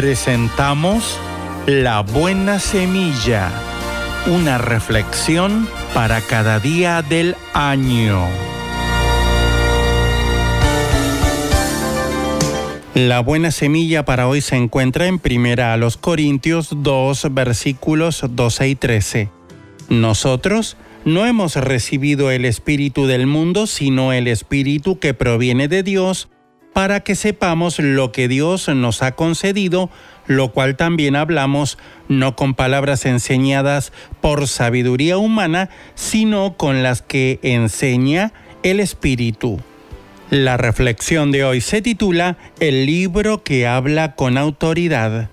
Presentamos La Buena Semilla, una reflexión para cada día del año. La buena semilla para hoy se encuentra en primera a los Corintios 2 versículos 12 y 13. Nosotros no hemos recibido el espíritu del mundo, sino el espíritu que proviene de Dios, para que sepamos lo que Dios nos ha concedido, lo cual también hablamos no con palabras enseñadas por sabiduría humana, sino con las que enseña el Espíritu. La reflexión de hoy se titula El libro que habla con autoridad.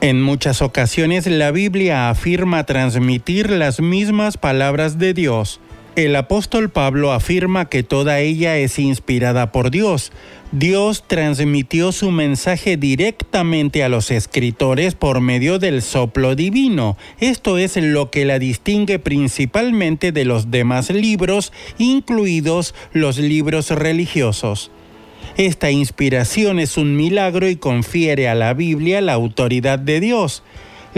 En muchas ocasiones la Biblia afirma transmitir las mismas palabras de Dios, el apóstol Pablo afirma que toda ella es inspirada por Dios. Dios transmitió su mensaje directamente a los escritores por medio del soplo divino. Esto es lo que la distingue principalmente de los demás libros, incluidos los libros religiosos. Esta inspiración es un milagro y confiere a la Biblia la autoridad de Dios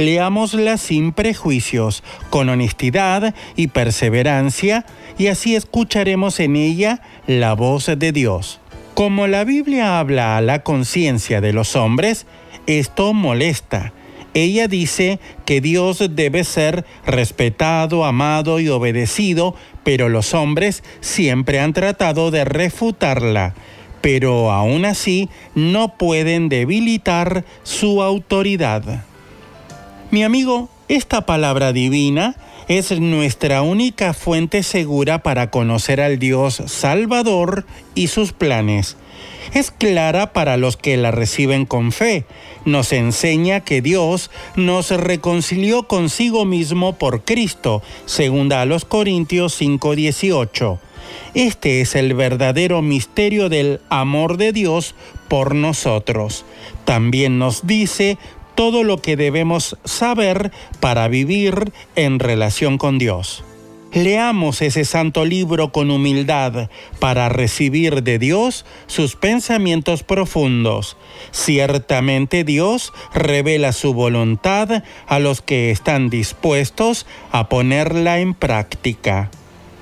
leámosla sin prejuicios, con honestidad y perseverancia, y así escucharemos en ella la voz de Dios. Como la Biblia habla a la conciencia de los hombres, esto molesta. Ella dice que Dios debe ser respetado, amado y obedecido, pero los hombres siempre han tratado de refutarla pero aún así no pueden debilitar su autoridad. Mi amigo, esta palabra divina es nuestra única fuente segura para conocer al Dios Salvador y sus planes. Es clara para los que la reciben con fe. Nos enseña que Dios nos reconcilió consigo mismo por Cristo, segunda a los Corintios 5:18. Este es el verdadero misterio del amor de Dios por nosotros. También nos dice todo lo que debemos saber para vivir en relación con Dios. Leamos ese santo libro con humildad para recibir de Dios sus pensamientos profundos. Ciertamente Dios revela su voluntad a los que están dispuestos a ponerla en práctica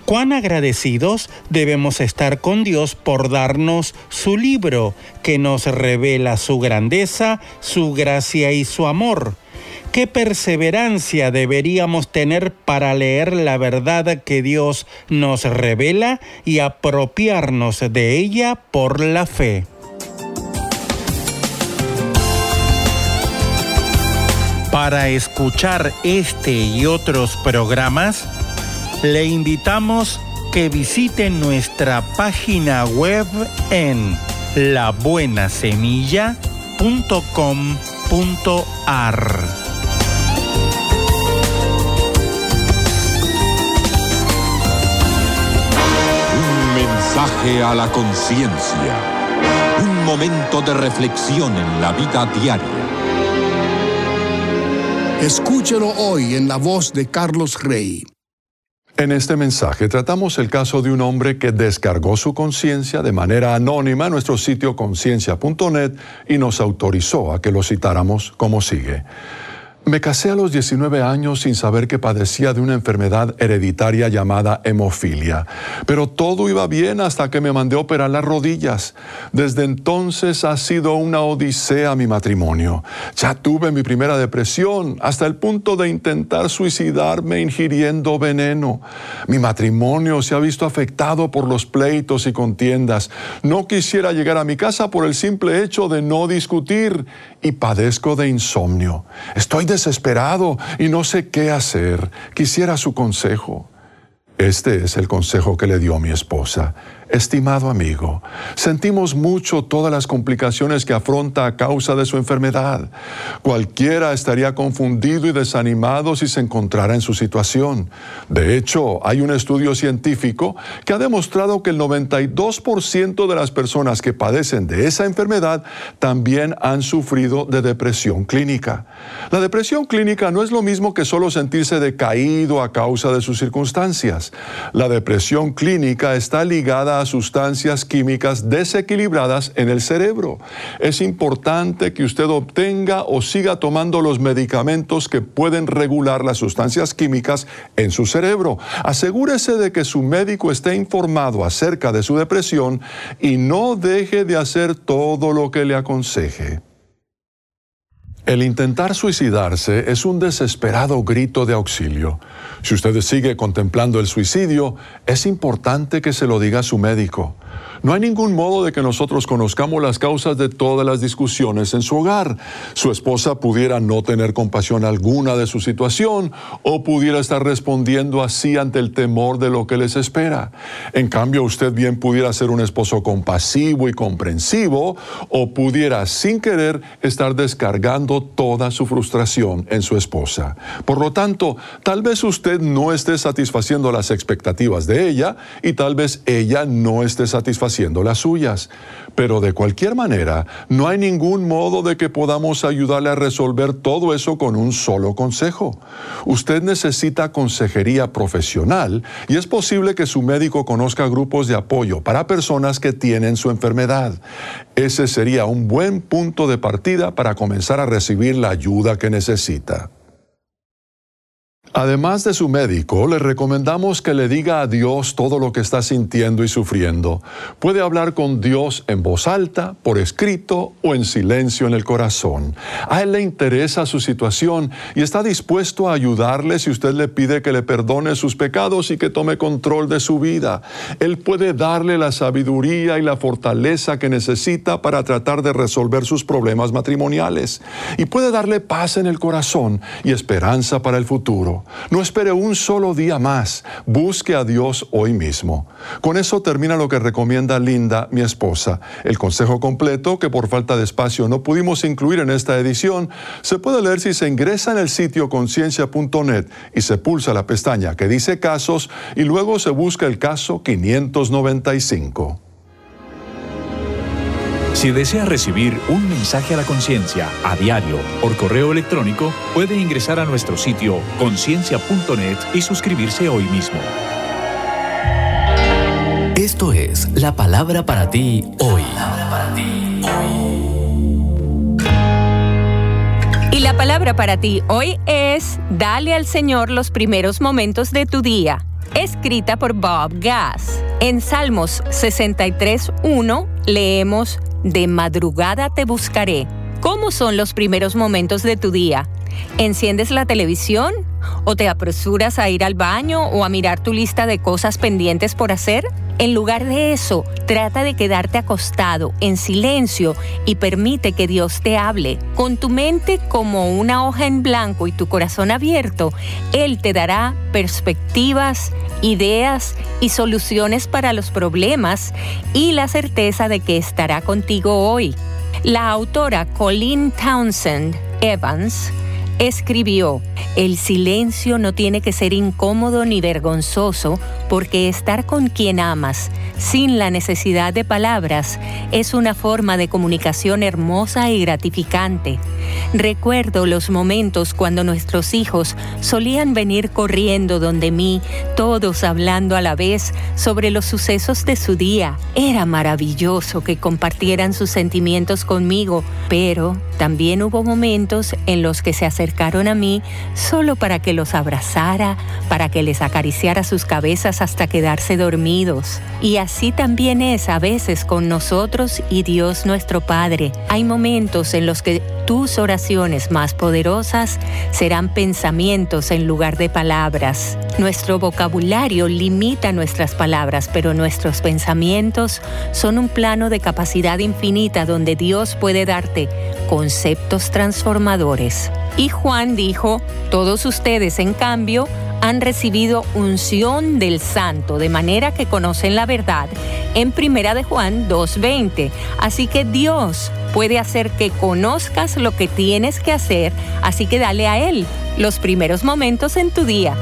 cuán agradecidos debemos estar con Dios por darnos su libro que nos revela su grandeza, su gracia y su amor. ¿Qué perseverancia deberíamos tener para leer la verdad que Dios nos revela y apropiarnos de ella por la fe? Para escuchar este y otros programas, le invitamos que visite nuestra página web en labuenasemilla.com.ar. mensaje a la conciencia. Un momento de reflexión en la vida diaria. Escúchelo hoy en la voz de Carlos Rey. En este mensaje tratamos el caso de un hombre que descargó su conciencia de manera anónima en nuestro sitio conciencia.net y nos autorizó a que lo citáramos como sigue. Me casé a los 19 años sin saber que padecía de una enfermedad hereditaria llamada hemofilia, pero todo iba bien hasta que me mandé a operar las rodillas. Desde entonces ha sido una odisea mi matrimonio. Ya tuve mi primera depresión hasta el punto de intentar suicidarme ingiriendo veneno. Mi matrimonio se ha visto afectado por los pleitos y contiendas. No quisiera llegar a mi casa por el simple hecho de no discutir y padezco de insomnio. Estoy desesperado y no sé qué hacer. Quisiera su consejo. Este es el consejo que le dio mi esposa. Estimado amigo, sentimos mucho todas las complicaciones que afronta a causa de su enfermedad. Cualquiera estaría confundido y desanimado si se encontrara en su situación. De hecho, hay un estudio científico que ha demostrado que el 92% de las personas que padecen de esa enfermedad también han sufrido de depresión clínica. La depresión clínica no es lo mismo que solo sentirse decaído a causa de sus circunstancias. La depresión clínica está ligada sustancias químicas desequilibradas en el cerebro. Es importante que usted obtenga o siga tomando los medicamentos que pueden regular las sustancias químicas en su cerebro. Asegúrese de que su médico esté informado acerca de su depresión y no deje de hacer todo lo que le aconseje. El intentar suicidarse es un desesperado grito de auxilio. Si usted sigue contemplando el suicidio, es importante que se lo diga a su médico. No hay ningún modo de que nosotros conozcamos las causas de todas las discusiones en su hogar. Su esposa pudiera no tener compasión alguna de su situación o pudiera estar respondiendo así ante el temor de lo que les espera. En cambio, usted bien pudiera ser un esposo compasivo y comprensivo o pudiera sin querer estar descargando toda su frustración en su esposa. Por lo tanto, tal vez usted no esté satisfaciendo las expectativas de ella y tal vez ella no esté satisfaciendo haciendo las suyas. Pero de cualquier manera, no hay ningún modo de que podamos ayudarle a resolver todo eso con un solo consejo. Usted necesita consejería profesional y es posible que su médico conozca grupos de apoyo para personas que tienen su enfermedad. Ese sería un buen punto de partida para comenzar a recibir la ayuda que necesita. Además de su médico, le recomendamos que le diga a Dios todo lo que está sintiendo y sufriendo. Puede hablar con Dios en voz alta, por escrito o en silencio en el corazón. A Él le interesa su situación y está dispuesto a ayudarle si usted le pide que le perdone sus pecados y que tome control de su vida. Él puede darle la sabiduría y la fortaleza que necesita para tratar de resolver sus problemas matrimoniales. Y puede darle paz en el corazón y esperanza para el futuro. No espere un solo día más. Busque a Dios hoy mismo. Con eso termina lo que recomienda Linda, mi esposa. El consejo completo, que por falta de espacio no pudimos incluir en esta edición, se puede leer si se ingresa en el sitio conciencia.net y se pulsa la pestaña que dice casos y luego se busca el caso 595. Si desea recibir un mensaje a la conciencia a diario por correo electrónico, puede ingresar a nuestro sitio conciencia.net y suscribirse hoy mismo. Esto es la palabra para ti hoy. Y la palabra para ti hoy es Dale al Señor los primeros momentos de tu día, escrita por Bob Gass. En Salmos 63.1 leemos de madrugada te buscaré. ¿Cómo son los primeros momentos de tu día? ¿Enciendes la televisión? ¿O te apresuras a ir al baño o a mirar tu lista de cosas pendientes por hacer? En lugar de eso, trata de quedarte acostado en silencio y permite que Dios te hable. Con tu mente como una hoja en blanco y tu corazón abierto, Él te dará perspectivas, ideas y soluciones para los problemas y la certeza de que estará contigo hoy. La autora Colleen Townsend Evans escribió, el silencio no tiene que ser incómodo ni vergonzoso porque estar con quien amas sin la necesidad de palabras es una forma de comunicación hermosa y gratificante. Recuerdo los momentos cuando nuestros hijos solían venir corriendo donde mí, todos hablando a la vez sobre los sucesos de su día. Era maravilloso que compartieran sus sentimientos conmigo, pero también hubo momentos en los que se acercaron a mí solo para que los abrazara, para que les acariciara sus cabezas hasta quedarse dormidos. Y así también es a veces con nosotros y Dios nuestro Padre. Hay momentos en los que tus oraciones más poderosas serán pensamientos en lugar de palabras. Nuestro vocabulario limita nuestras palabras, pero nuestros pensamientos son un plano de capacidad infinita donde Dios puede darte conceptos transformadores. Y Juan dijo, todos ustedes en cambio han recibido unción del santo, de manera que conocen la verdad en Primera de Juan 2:20. Así que Dios puede hacer que conozcas lo que tienes que hacer, así que dale a él los primeros momentos en tu día.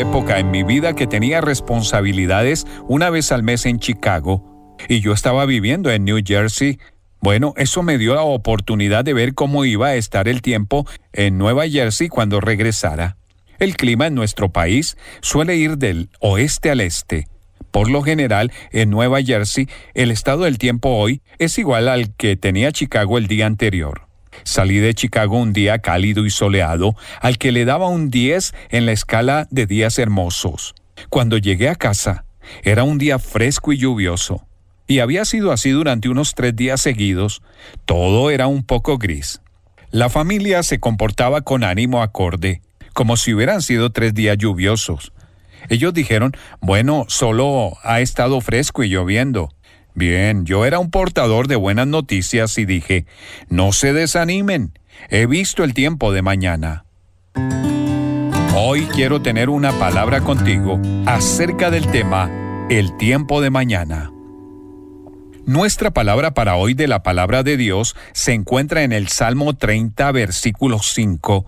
Época en mi vida que tenía responsabilidades una vez al mes en Chicago y yo estaba viviendo en New Jersey. Bueno, eso me dio la oportunidad de ver cómo iba a estar el tiempo en Nueva Jersey cuando regresara. El clima en nuestro país suele ir del oeste al este. Por lo general, en Nueva Jersey, el estado del tiempo hoy es igual al que tenía Chicago el día anterior. Salí de Chicago un día cálido y soleado, al que le daba un 10 en la escala de días hermosos. Cuando llegué a casa, era un día fresco y lluvioso, y había sido así durante unos tres días seguidos. Todo era un poco gris. La familia se comportaba con ánimo acorde, como si hubieran sido tres días lluviosos. Ellos dijeron, bueno, solo ha estado fresco y lloviendo. Bien, yo era un portador de buenas noticias y dije, no se desanimen, he visto el tiempo de mañana. Hoy quiero tener una palabra contigo acerca del tema el tiempo de mañana. Nuestra palabra para hoy de la palabra de Dios se encuentra en el Salmo 30, versículo 5.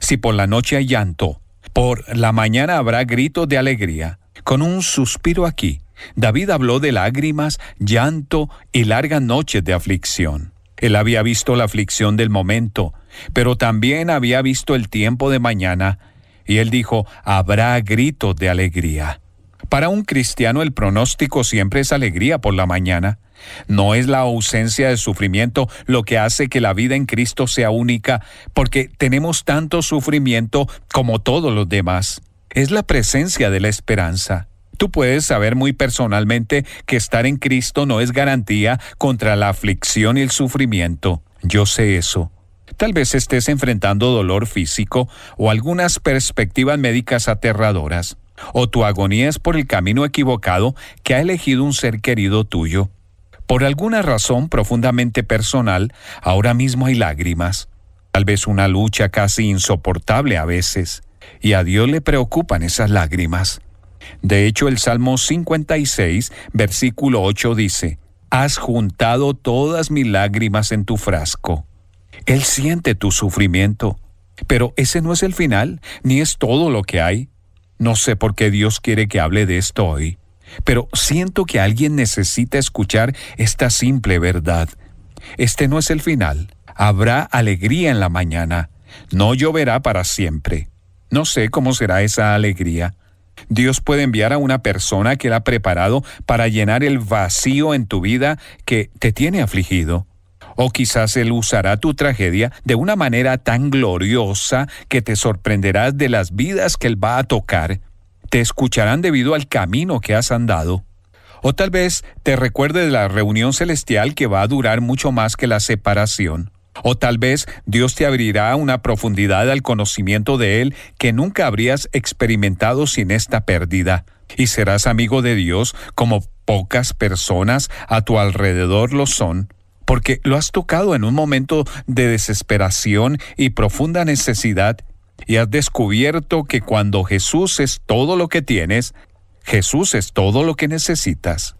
Si por la noche hay llanto, por la mañana habrá gritos de alegría. Con un suspiro aquí, David habló de lágrimas, llanto y largas noches de aflicción. Él había visto la aflicción del momento, pero también había visto el tiempo de mañana, y él dijo, habrá gritos de alegría. Para un cristiano el pronóstico siempre es alegría por la mañana. No es la ausencia de sufrimiento lo que hace que la vida en Cristo sea única, porque tenemos tanto sufrimiento como todos los demás. Es la presencia de la esperanza. Tú puedes saber muy personalmente que estar en Cristo no es garantía contra la aflicción y el sufrimiento. Yo sé eso. Tal vez estés enfrentando dolor físico o algunas perspectivas médicas aterradoras, o tu agonía es por el camino equivocado que ha elegido un ser querido tuyo. Por alguna razón profundamente personal, ahora mismo hay lágrimas, tal vez una lucha casi insoportable a veces, y a Dios le preocupan esas lágrimas. De hecho, el Salmo 56, versículo 8 dice, Has juntado todas mis lágrimas en tu frasco. Él siente tu sufrimiento, pero ese no es el final, ni es todo lo que hay. No sé por qué Dios quiere que hable de esto hoy, pero siento que alguien necesita escuchar esta simple verdad. Este no es el final. Habrá alegría en la mañana. No lloverá para siempre. No sé cómo será esa alegría. Dios puede enviar a una persona que la ha preparado para llenar el vacío en tu vida que te tiene afligido. O quizás Él usará tu tragedia de una manera tan gloriosa que te sorprenderás de las vidas que Él va a tocar. Te escucharán debido al camino que has andado. O tal vez te recuerde de la reunión celestial que va a durar mucho más que la separación. O tal vez Dios te abrirá una profundidad al conocimiento de Él que nunca habrías experimentado sin esta pérdida. Y serás amigo de Dios como pocas personas a tu alrededor lo son, porque lo has tocado en un momento de desesperación y profunda necesidad, y has descubierto que cuando Jesús es todo lo que tienes, Jesús es todo lo que necesitas.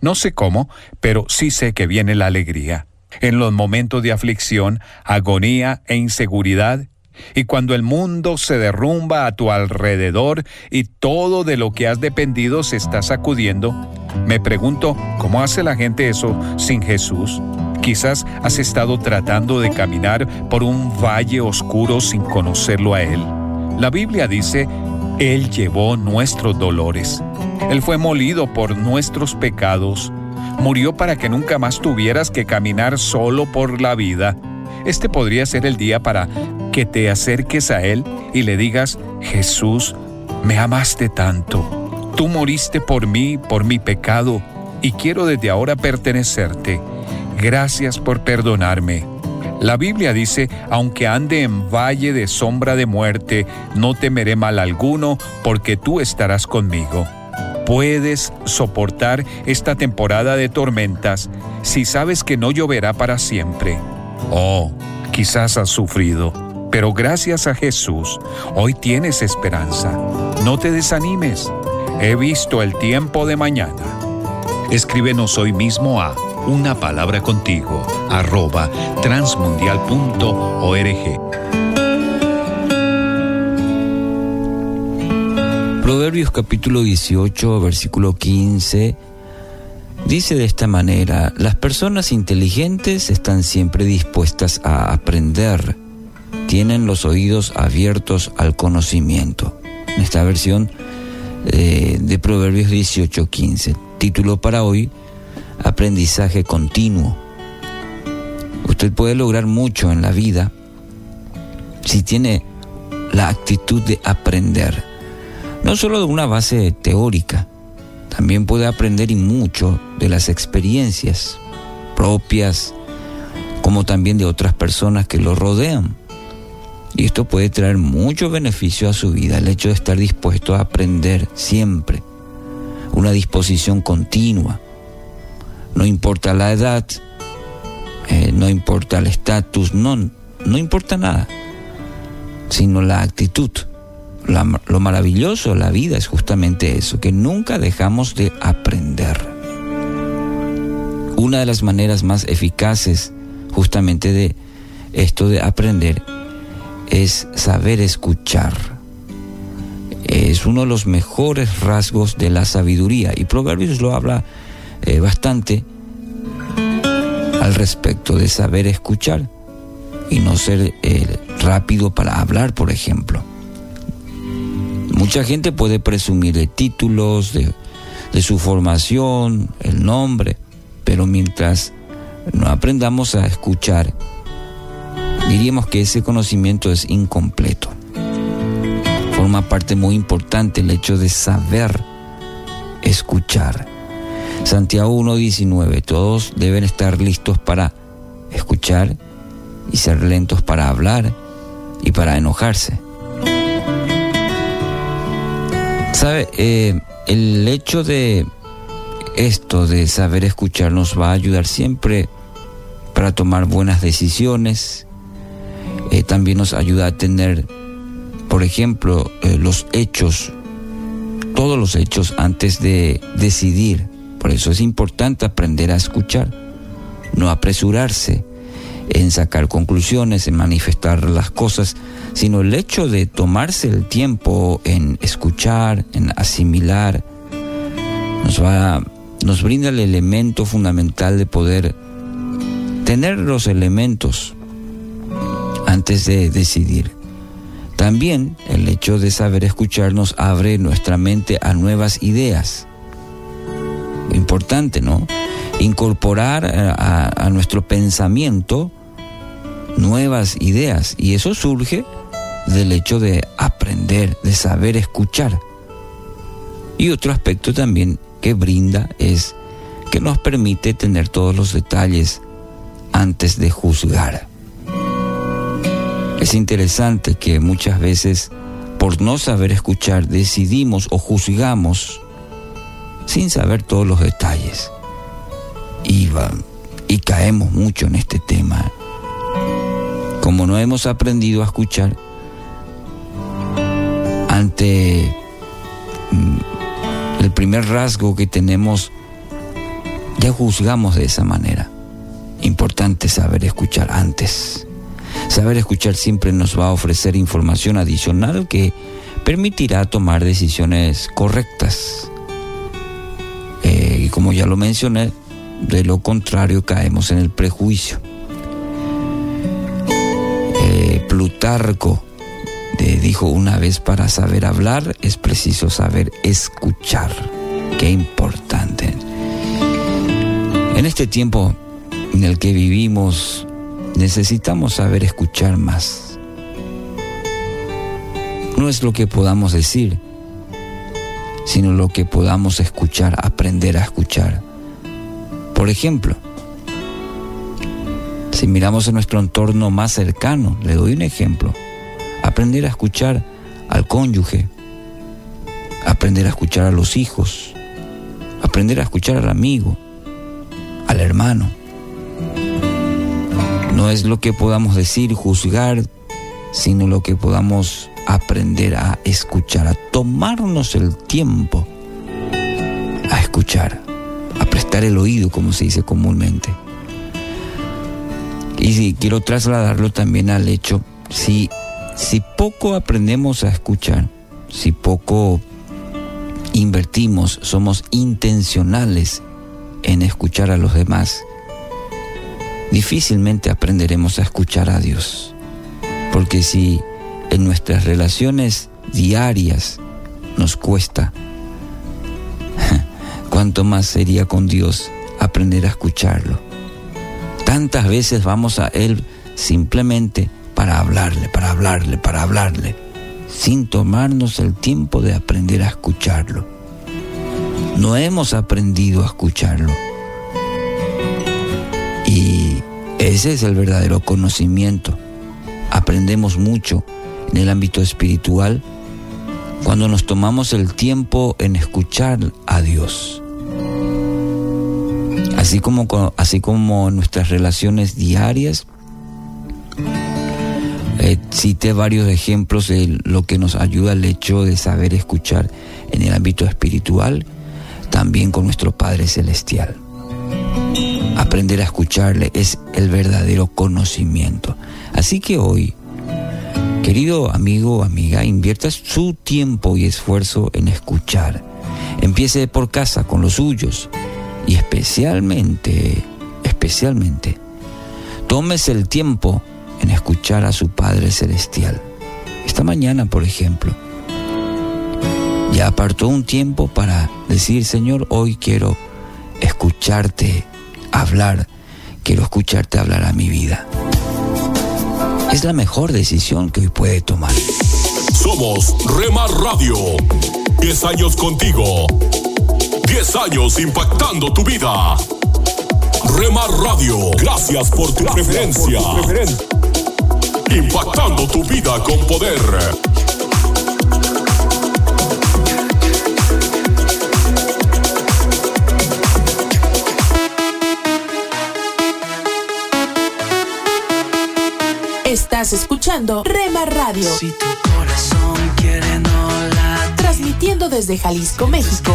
No sé cómo, pero sí sé que viene la alegría. En los momentos de aflicción, agonía e inseguridad, y cuando el mundo se derrumba a tu alrededor y todo de lo que has dependido se está sacudiendo, me pregunto, ¿cómo hace la gente eso sin Jesús? Quizás has estado tratando de caminar por un valle oscuro sin conocerlo a Él. La Biblia dice, Él llevó nuestros dolores. Él fue molido por nuestros pecados. Murió para que nunca más tuvieras que caminar solo por la vida. Este podría ser el día para que te acerques a Él y le digas, Jesús, me amaste tanto. Tú moriste por mí, por mi pecado, y quiero desde ahora pertenecerte. Gracias por perdonarme. La Biblia dice, aunque ande en valle de sombra de muerte, no temeré mal alguno, porque tú estarás conmigo. Puedes soportar esta temporada de tormentas si sabes que no lloverá para siempre. Oh, quizás has sufrido, pero gracias a Jesús, hoy tienes esperanza. No te desanimes. He visto el tiempo de mañana. Escríbenos hoy mismo a una palabra contigo arroba transmundial.org. Proverbios capítulo 18, versículo 15, dice de esta manera, las personas inteligentes están siempre dispuestas a aprender, tienen los oídos abiertos al conocimiento. En esta versión eh, de Proverbios 18, 15. Título para hoy, aprendizaje continuo. Usted puede lograr mucho en la vida si tiene la actitud de aprender no solo de una base teórica, también puede aprender y mucho de las experiencias propias, como también de otras personas que lo rodean. Y esto puede traer mucho beneficio a su vida, el hecho de estar dispuesto a aprender siempre, una disposición continua. No importa la edad, eh, no importa el estatus, no, no importa nada, sino la actitud lo maravilloso de la vida es justamente eso, que nunca dejamos de aprender. Una de las maneras más eficaces justamente de esto de aprender es saber escuchar. Es uno de los mejores rasgos de la sabiduría y Proverbios lo habla eh, bastante al respecto de saber escuchar y no ser eh, rápido para hablar, por ejemplo. Mucha gente puede presumir de títulos, de, su formación, el nombre, pero mientras no aprendamos a escuchar, diríamos que ese conocimiento es incompleto. Forma parte muy importante el hecho de saber escuchar. Santiago 1.19, todos deben estar listos para escuchar y ser lentos para hablar y para enojarse. ¿Sabe? Eh, el hecho de esto, de saber escuchar, nos va a ayudar siempre para tomar buenas decisiones. Eh, también nos ayuda a tener, por ejemplo, eh, los hechos, todos los hechos antes de decidir. Por eso es importante aprender a escuchar, no apresurarse en sacar conclusiones, en manifestar las cosas, sino el hecho de tomarse el tiempo en escuchar, en asimilar, nos va, nos brinda el elemento fundamental de poder tener los elementos antes de decidir. También el hecho de saber escuchar nos abre nuestra mente a nuevas ideas. Importante, ¿no? Incorporar a, a nuestro pensamiento nuevas ideas y eso surge del hecho de aprender, de saber escuchar. Y otro aspecto también que brinda es que nos permite tener todos los detalles antes de juzgar. Es interesante que muchas veces por no saber escuchar decidimos o juzgamos sin saber todos los detalles. Y, y caemos mucho en este tema. Como no hemos aprendido a escuchar, ante mm, el primer rasgo que tenemos Ya juzgamos de esa manera. Importante saber escuchar antes. Saber escuchar siempre nos va a ofrecer información adicional que permitirá tomar decisiones correctas. Eh, y como ya lo mencioné, de lo contrario caemos en el prejuicio. Plutarco eh, dijo una vez, para saber hablar es preciso saber escuchar. Qué importante. En este tiempo en el que vivimos, necesitamos saber escuchar más. No es lo que podamos decir, sino lo que podamos escuchar, aprender a escuchar. Por ejemplo, si miramos en nuestro entorno más cercano, le doy un ejemplo, aprender a escuchar al cónyuge, aprender a escuchar a los hijos, aprender a escuchar al amigo, al hermano. No es lo que podamos decir, juzgar, sino lo que podamos aprender a escuchar, a tomarnos el tiempo a escuchar, a prestar el oído, como se dice comúnmente. Y si quiero trasladarlo también al hecho, si, si poco aprendemos a escuchar, si poco invertimos, somos intencionales en escuchar a los demás, difícilmente aprenderemos a escuchar a Dios. Porque si en nuestras relaciones diarias nos cuesta, cuánto más sería con Dios aprender a escucharlo. Tantas veces vamos a Él simplemente para hablarle, para hablarle, para hablarle, sin tomarnos el tiempo de aprender a escucharlo. No hemos aprendido a escucharlo. Y ese es el verdadero conocimiento. Aprendemos mucho en el ámbito espiritual cuando nos tomamos el tiempo en escuchar a Dios. Así como, así como nuestras relaciones diarias, eh, cité varios ejemplos de lo que nos ayuda el hecho de saber escuchar en el ámbito espiritual, también con nuestro Padre Celestial. Aprender a escucharle es el verdadero conocimiento. Así que hoy, querido amigo o amiga, invierta su tiempo y esfuerzo en escuchar. Empiece por casa con los suyos y especialmente, especialmente, tómese el tiempo en escuchar a su Padre Celestial. Esta mañana, por ejemplo, ya apartó un tiempo para decir, Señor, hoy quiero escucharte hablar, quiero escucharte hablar a mi vida. Es la mejor decisión que hoy puede tomar. Somos Rema Radio. 10 años contigo. 10 años impactando tu vida. Rema Radio, gracias por tu preferencia. Impactando tu vida con poder. Estás escuchando Rema Radio. Si tu corazón Transmitiendo desde Jalisco, México.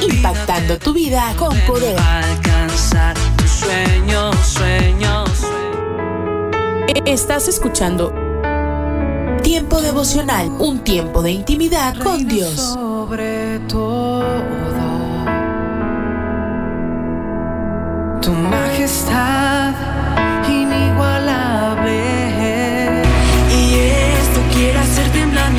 Impactando tu vida con poder. Alcanzar tus sueños, sueños. Estás escuchando Tiempo devocional, un tiempo de intimidad con Dios. Sobre todo, tu majestad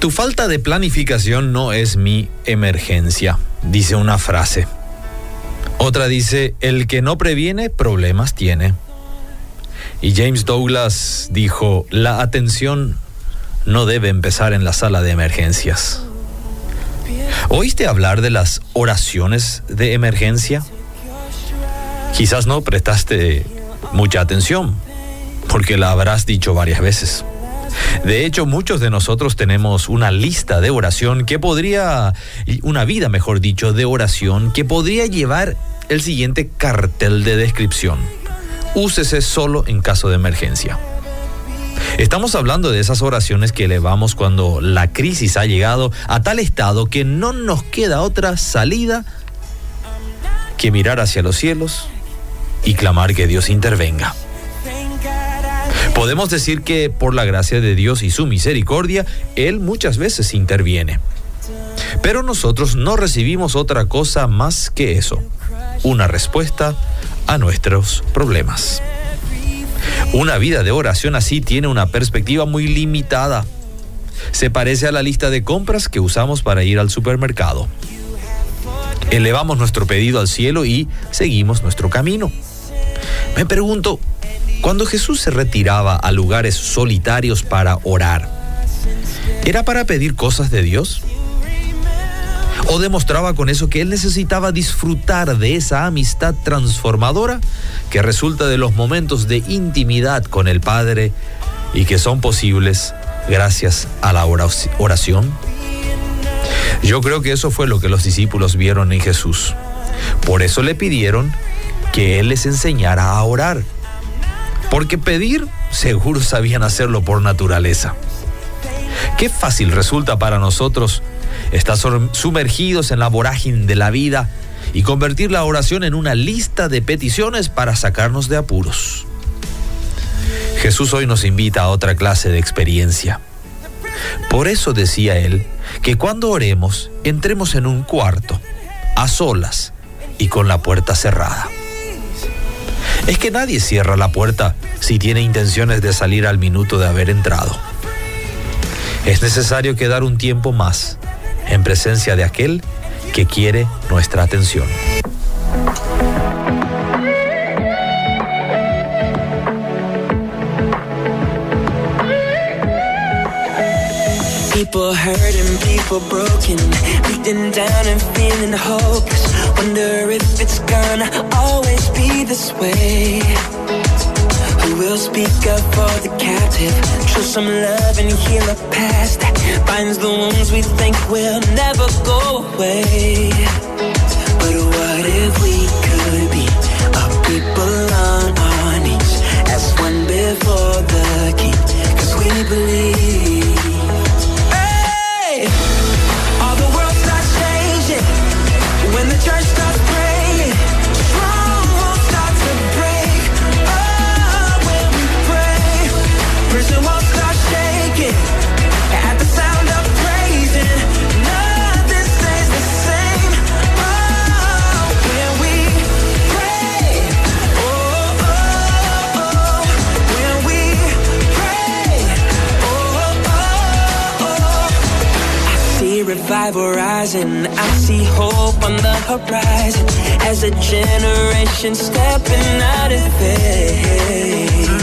Tu falta de planificación no es mi emergencia, dice una frase. Otra dice, el que no previene problemas tiene. Y James Douglas dijo, la atención no debe empezar en la sala de emergencias. ¿Oíste hablar de las oraciones de emergencia? Quizás no prestaste mucha atención, porque la habrás dicho varias veces. De hecho, muchos de nosotros tenemos una lista de oración que podría, una vida mejor dicho, de oración que podría llevar el siguiente cartel de descripción. Úsese solo en caso de emergencia. Estamos hablando de esas oraciones que elevamos cuando la crisis ha llegado a tal estado que no nos queda otra salida que mirar hacia los cielos y clamar que Dios intervenga. Podemos decir que por la gracia de Dios y su misericordia, Él muchas veces interviene. Pero nosotros no recibimos otra cosa más que eso, una respuesta a nuestros problemas. Una vida de oración así tiene una perspectiva muy limitada. Se parece a la lista de compras que usamos para ir al supermercado. Elevamos nuestro pedido al cielo y seguimos nuestro camino. Me pregunto, cuando Jesús se retiraba a lugares solitarios para orar, ¿era para pedir cosas de Dios? ¿O demostraba con eso que él necesitaba disfrutar de esa amistad transformadora que resulta de los momentos de intimidad con el Padre y que son posibles gracias a la oración? Yo creo que eso fue lo que los discípulos vieron en Jesús. Por eso le pidieron que Él les enseñara a orar. Porque pedir, seguro sabían hacerlo por naturaleza. Qué fácil resulta para nosotros estar sumergidos en la vorágine de la vida y convertir la oración en una lista de peticiones para sacarnos de apuros. Jesús hoy nos invita a otra clase de experiencia. Por eso decía él que cuando oremos entremos en un cuarto, a solas y con la puerta cerrada es que nadie cierra la puerta si tiene intenciones de salir al minuto de haber entrado. Es necesario quedar un tiempo más en presencia de aquel que quiere nuestra atención. Wonder if it's gonna always be this way. Who will speak up for the captive? Show some love and heal a past that binds the wounds we think will never go away. Rising. I see hope on the horizon as a generation stepping out of faith.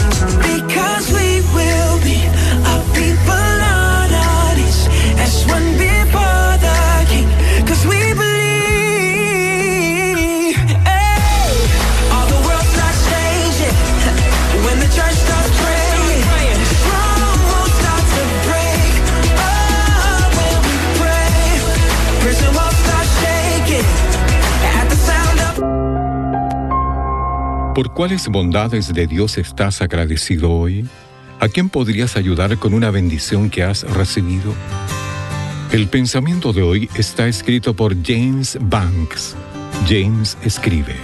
¿Por cuáles bondades de Dios estás agradecido hoy? ¿A quién podrías ayudar con una bendición que has recibido? El pensamiento de hoy está escrito por James Banks. James escribe.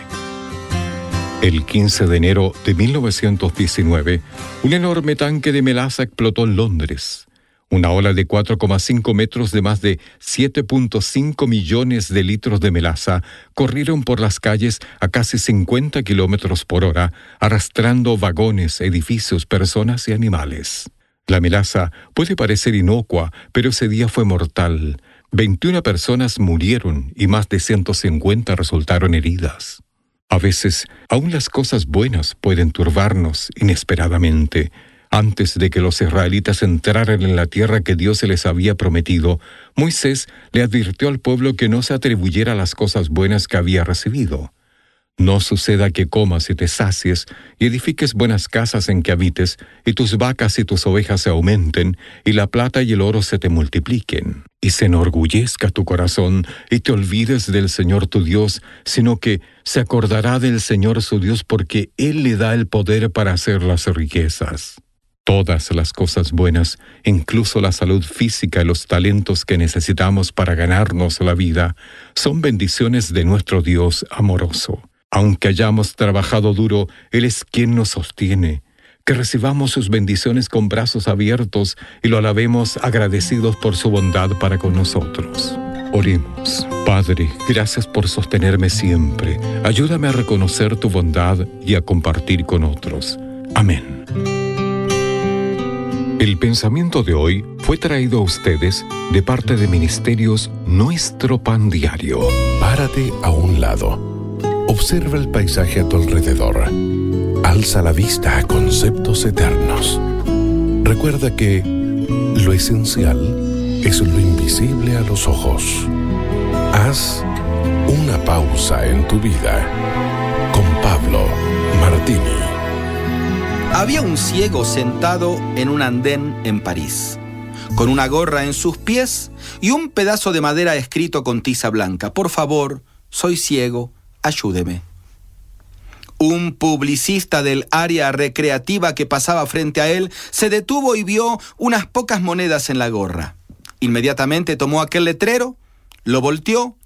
El 15 de enero de 1919, un enorme tanque de melaza explotó en Londres. Una ola de 4,5 metros de más de 7.5 millones de litros de melaza corrieron por las calles a casi 50 kilómetros por hora, arrastrando vagones, edificios, personas y animales. La melaza puede parecer inocua, pero ese día fue mortal. 21 personas murieron y más de 150 resultaron heridas. A veces, aún las cosas buenas pueden turbarnos inesperadamente. Antes de que los israelitas entraran en la tierra que Dios se les había prometido, Moisés le advirtió al pueblo que no se atribuyera las cosas buenas que había recibido. No suceda que comas y te sacies, y edifiques buenas casas en que habites, y tus vacas y tus ovejas se aumenten, y la plata y el oro se te multipliquen, y se enorgullezca tu corazón, y te olvides del Señor tu Dios, sino que se acordará del Señor su Dios, porque Él le da el poder para hacer las riquezas. Todas las cosas buenas, incluso la salud física y los talentos que necesitamos para ganarnos la vida, son bendiciones de nuestro Dios amoroso. Aunque hayamos trabajado duro, Él es quien nos sostiene. Que recibamos sus bendiciones con brazos abiertos y lo alabemos agradecidos por su bondad para con nosotros. Oremos. Padre, gracias por sostenerme siempre. Ayúdame a reconocer tu bondad y a compartir con otros. Amén. El pensamiento de hoy fue traído a ustedes de parte de Ministerios Nuestro Pan Diario. Párate a un lado. Observa el paisaje a tu alrededor. Alza la vista a conceptos eternos. Recuerda que lo esencial es lo invisible a los ojos. Haz una pausa en tu vida con Pablo Martini. Había un ciego sentado en un andén en París, con una gorra en sus pies y un pedazo de madera escrito con tiza blanca. Por favor, soy ciego, ayúdeme. Un publicista del área recreativa que pasaba frente a él se detuvo y vio unas pocas monedas en la gorra. Inmediatamente tomó aquel letrero, lo volteó,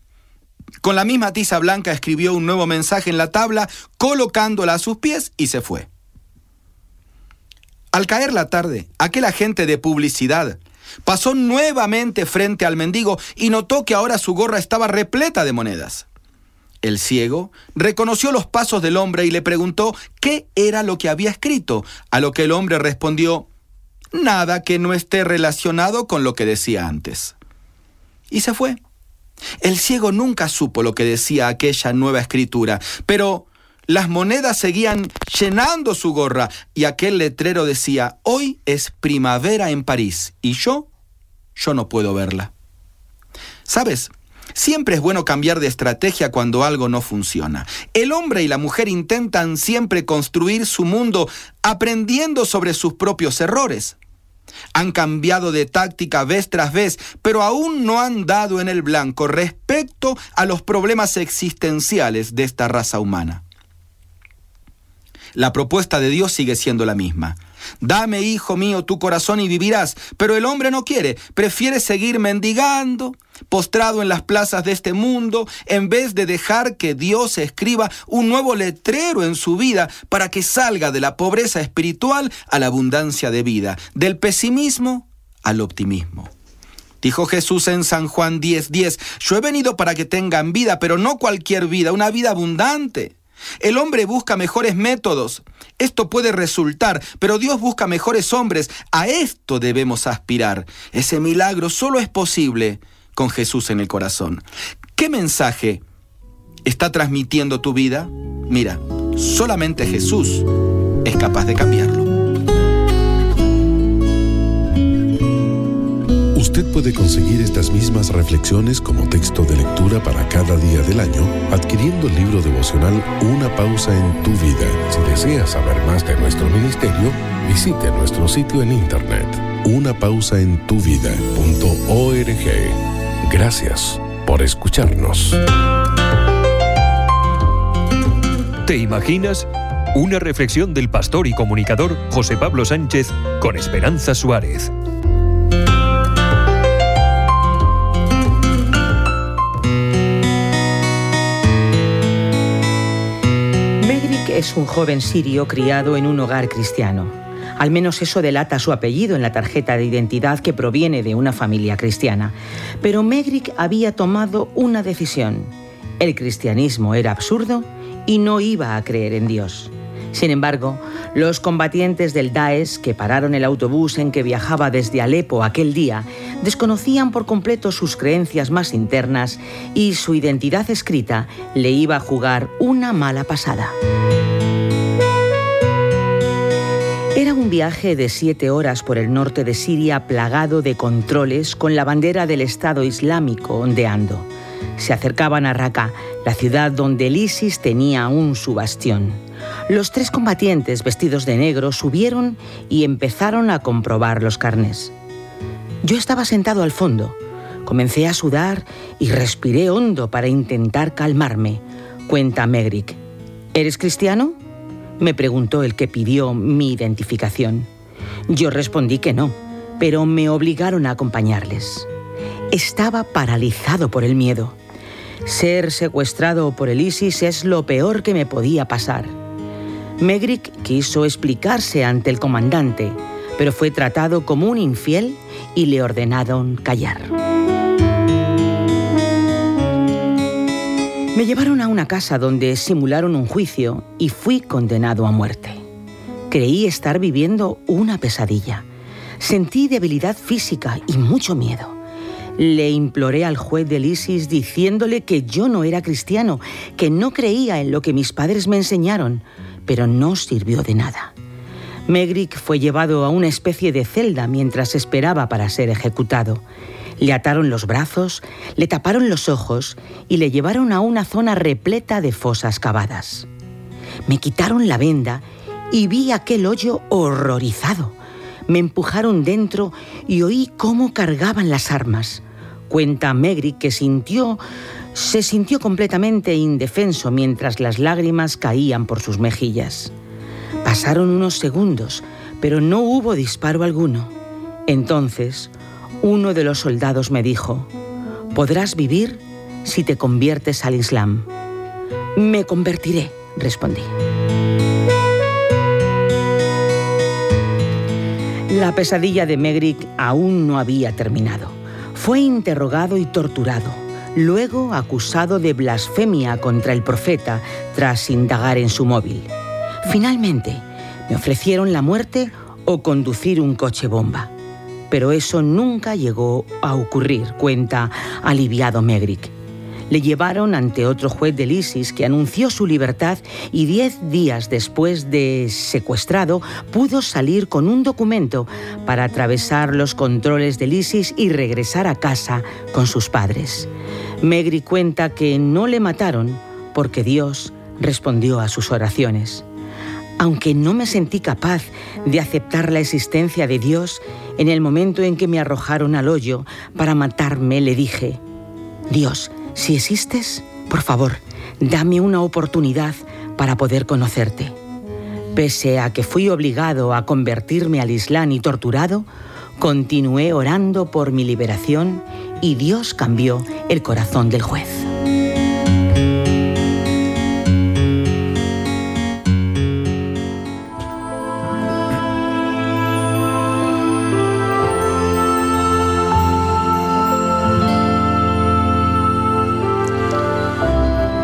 con la misma tiza blanca escribió un nuevo mensaje en la tabla, colocándola a sus pies y se fue. Al caer la tarde, aquel agente de publicidad pasó nuevamente frente al mendigo y notó que ahora su gorra estaba repleta de monedas. El ciego reconoció los pasos del hombre y le preguntó qué era lo que había escrito, a lo que el hombre respondió, nada que no esté relacionado con lo que decía antes. Y se fue. El ciego nunca supo lo que decía aquella nueva escritura, pero las monedas seguían llenando su gorra y aquel letrero decía, hoy es primavera en París y yo, yo no puedo verla. ¿Sabes? Siempre es bueno cambiar de estrategia cuando algo no funciona. El hombre y la mujer intentan siempre construir su mundo aprendiendo sobre sus propios errores. Han cambiado de táctica vez tras vez, pero aún no han dado en el blanco respecto a los problemas existenciales de esta raza humana. La propuesta de Dios sigue siendo la misma. Dame, hijo mío, tu corazón y vivirás. Pero el hombre no quiere, prefiere seguir mendigando, postrado en las plazas de este mundo, en vez de dejar que Dios escriba un nuevo letrero en su vida para que salga de la pobreza espiritual a la abundancia de vida, del pesimismo al optimismo. Dijo Jesús en San Juan 10:10, yo he venido para que tengan vida, pero no cualquier vida, una vida abundante. El hombre busca mejores métodos. Esto puede resultar, pero Dios busca mejores hombres. A esto debemos aspirar. Ese milagro solo es posible con Jesús en el corazón. ¿Qué mensaje está transmitiendo tu vida? Mira, solamente Jesús es capaz de cambiarlo. Usted puede conseguir estas mismas reflexiones como texto de lectura para cada día del año adquiriendo el libro devocional Una pausa en tu vida. Si desea saber más de nuestro ministerio, visite nuestro sitio en internet unapausaentuvida.org. Gracias por escucharnos. ¿Te imaginas? Una reflexión del pastor y comunicador José Pablo Sánchez con Esperanza Suárez. Es un joven sirio criado en un hogar cristiano. Al menos eso delata su apellido en la tarjeta de identidad que proviene de una familia cristiana. Pero Megrik había tomado una decisión. El cristianismo era absurdo y no iba a creer en Dios. Sin embargo, los combatientes del Daesh que pararon el autobús en que viajaba desde Alepo aquel día desconocían por completo sus creencias más internas y su identidad escrita le iba a jugar una mala pasada. Era un viaje de siete horas por el norte de Siria plagado de controles con la bandera del Estado Islámico ondeando. Se acercaban a Raqqa, la ciudad donde el ISIS tenía aún su bastión. Los tres combatientes vestidos de negro subieron y empezaron a comprobar los carnes. Yo estaba sentado al fondo. Comencé a sudar y respiré hondo para intentar calmarme. Cuenta Megrick. ¿Eres cristiano? Me preguntó el que pidió mi identificación. Yo respondí que no, pero me obligaron a acompañarles. Estaba paralizado por el miedo. Ser secuestrado por el ISIS es lo peor que me podía pasar. Megrick quiso explicarse ante el comandante, pero fue tratado como un infiel y le ordenaron callar. Me llevaron a una casa donde simularon un juicio y fui condenado a muerte. Creí estar viviendo una pesadilla. Sentí debilidad física y mucho miedo. Le imploré al juez del ISIS diciéndole que yo no era cristiano, que no creía en lo que mis padres me enseñaron, pero no sirvió de nada. Megrick fue llevado a una especie de celda mientras esperaba para ser ejecutado. Le ataron los brazos, le taparon los ojos y le llevaron a una zona repleta de fosas cavadas. Me quitaron la venda y vi aquel hoyo horrorizado. Me empujaron dentro y oí cómo cargaban las armas. Cuenta Megri que sintió, se sintió completamente indefenso mientras las lágrimas caían por sus mejillas. Pasaron unos segundos, pero no hubo disparo alguno. Entonces, uno de los soldados me dijo, podrás vivir si te conviertes al Islam. Me convertiré, respondí. La pesadilla de Megrick aún no había terminado. Fue interrogado y torturado, luego acusado de blasfemia contra el profeta tras indagar en su móvil. Finalmente, me ofrecieron la muerte o conducir un coche bomba pero eso nunca llegó a ocurrir, cuenta aliviado Megrick. Le llevaron ante otro juez del ISIS que anunció su libertad y diez días después de secuestrado pudo salir con un documento para atravesar los controles del ISIS y regresar a casa con sus padres. Megri cuenta que no le mataron porque Dios respondió a sus oraciones. Aunque no me sentí capaz de aceptar la existencia de Dios, en el momento en que me arrojaron al hoyo para matarme, le dije, Dios, si existes, por favor, dame una oportunidad para poder conocerte. Pese a que fui obligado a convertirme al Islam y torturado, continué orando por mi liberación y Dios cambió el corazón del juez.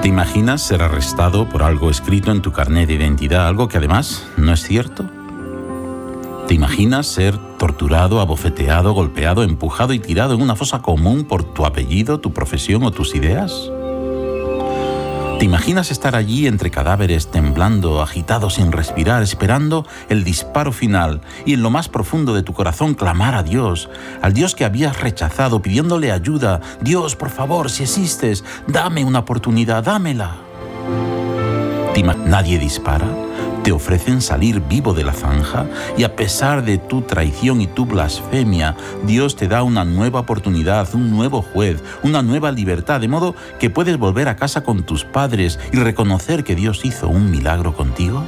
¿Te imaginas ser arrestado por algo escrito en tu carnet de identidad, algo que además no es cierto? ¿Te imaginas ser torturado, abofeteado, golpeado, empujado y tirado en una fosa común por tu apellido, tu profesión o tus ideas? ¿Te imaginas estar allí entre cadáveres, temblando, agitado, sin respirar, esperando el disparo final y en lo más profundo de tu corazón clamar a Dios, al Dios que habías rechazado, pidiéndole ayuda? Dios, por favor, si existes, dame una oportunidad, dámela. Nadie dispara, te ofrecen salir vivo de la zanja y a pesar de tu traición y tu blasfemia, Dios te da una nueva oportunidad, un nuevo juez, una nueva libertad, de modo que puedes volver a casa con tus padres y reconocer que Dios hizo un milagro contigo.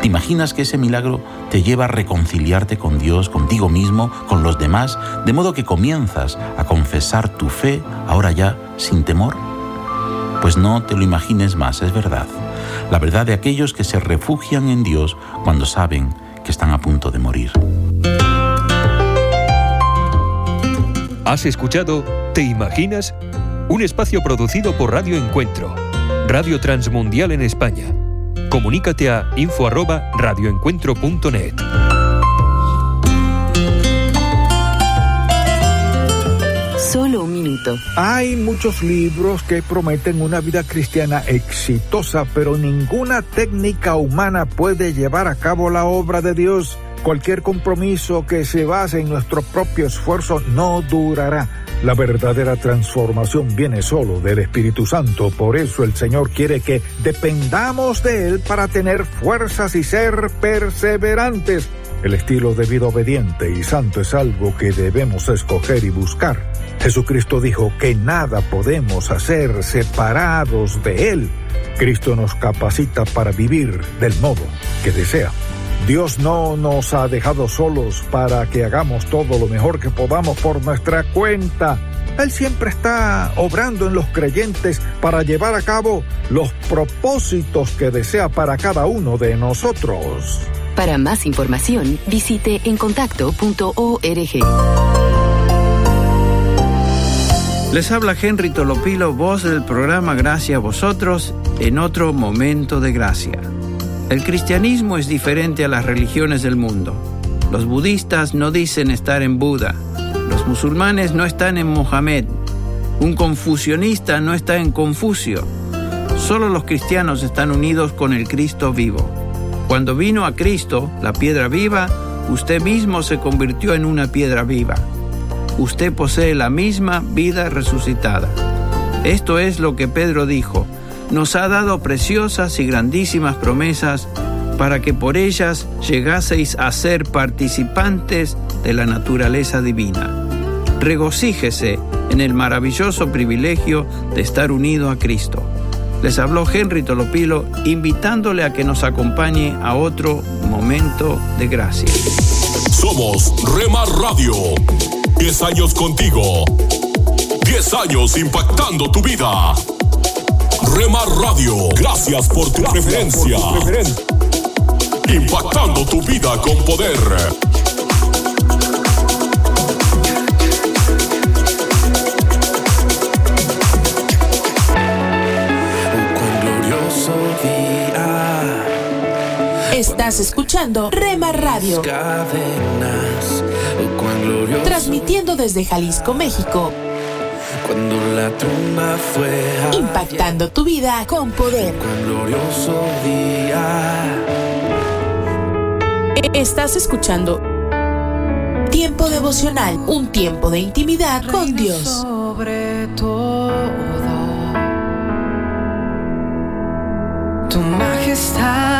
¿Te imaginas que ese milagro te lleva a reconciliarte con Dios, contigo mismo, con los demás, de modo que comienzas a confesar tu fe ahora ya sin temor? Pues no te lo imagines más, es verdad la verdad de aquellos que se refugian en Dios cuando saben que están a punto de morir. ¿Has escuchado Te Imaginas? Un espacio producido por Radio Encuentro, Radio Transmundial en España. Comunícate a info@radioencuentro.net. Hay muchos libros que prometen una vida cristiana exitosa, pero ninguna técnica humana puede llevar a cabo la obra de Dios. Cualquier compromiso que se base en nuestro propio esfuerzo no durará. La verdadera transformación viene solo del Espíritu Santo, por eso el Señor quiere que dependamos de Él para tener fuerzas y ser perseverantes. El estilo de vida obediente y santo es algo que debemos escoger y buscar. Jesucristo dijo que nada podemos hacer separados de Él. Cristo nos capacita para vivir del modo que desea. Dios no nos ha dejado solos para que hagamos todo lo mejor que podamos por nuestra cuenta. Él siempre está obrando en los creyentes para llevar a cabo los propósitos que desea para cada uno de nosotros. Para más información, visite encontacto.org. Les habla Henry Tolopilo, voz del programa Gracia a vosotros, en otro momento de gracia. El cristianismo es diferente a las religiones del mundo. Los budistas no dicen estar en Buda, los musulmanes no están en Mohamed, un confucionista no está en Confucio. Solo los cristianos están unidos con el Cristo vivo. Cuando vino a Cristo, la piedra viva, usted mismo se convirtió en una piedra viva usted posee la misma vida resucitada. Esto es lo que Pedro dijo. Nos ha dado preciosas y grandísimas promesas para que por ellas llegaseis a ser participantes de la naturaleza divina. Regocíjese en el maravilloso privilegio de estar unido a Cristo. Les habló Henry Tolopilo invitándole a que nos acompañe a otro momento de gracia. Somos Remar Radio 10 años contigo. 10 años impactando tu vida. Remar Radio, gracias por tu preferencia. Impactando tu vida con poder. Estás escuchando Remar Radio. Transmitiendo desde Jalisco, México. Cuando la tumba fue Impactando tu vida con poder. glorioso día. Estás escuchando Tiempo devocional, un tiempo de intimidad con Dios. sobre todo tu majestad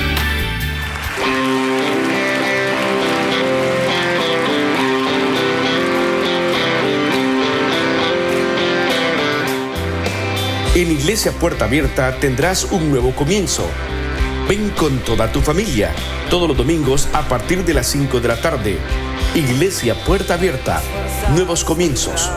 En Iglesia Puerta Abierta tendrás un nuevo comienzo. Ven con toda tu familia, todos los domingos a partir de las 5 de la tarde. Iglesia Puerta Abierta, nuevos comienzos.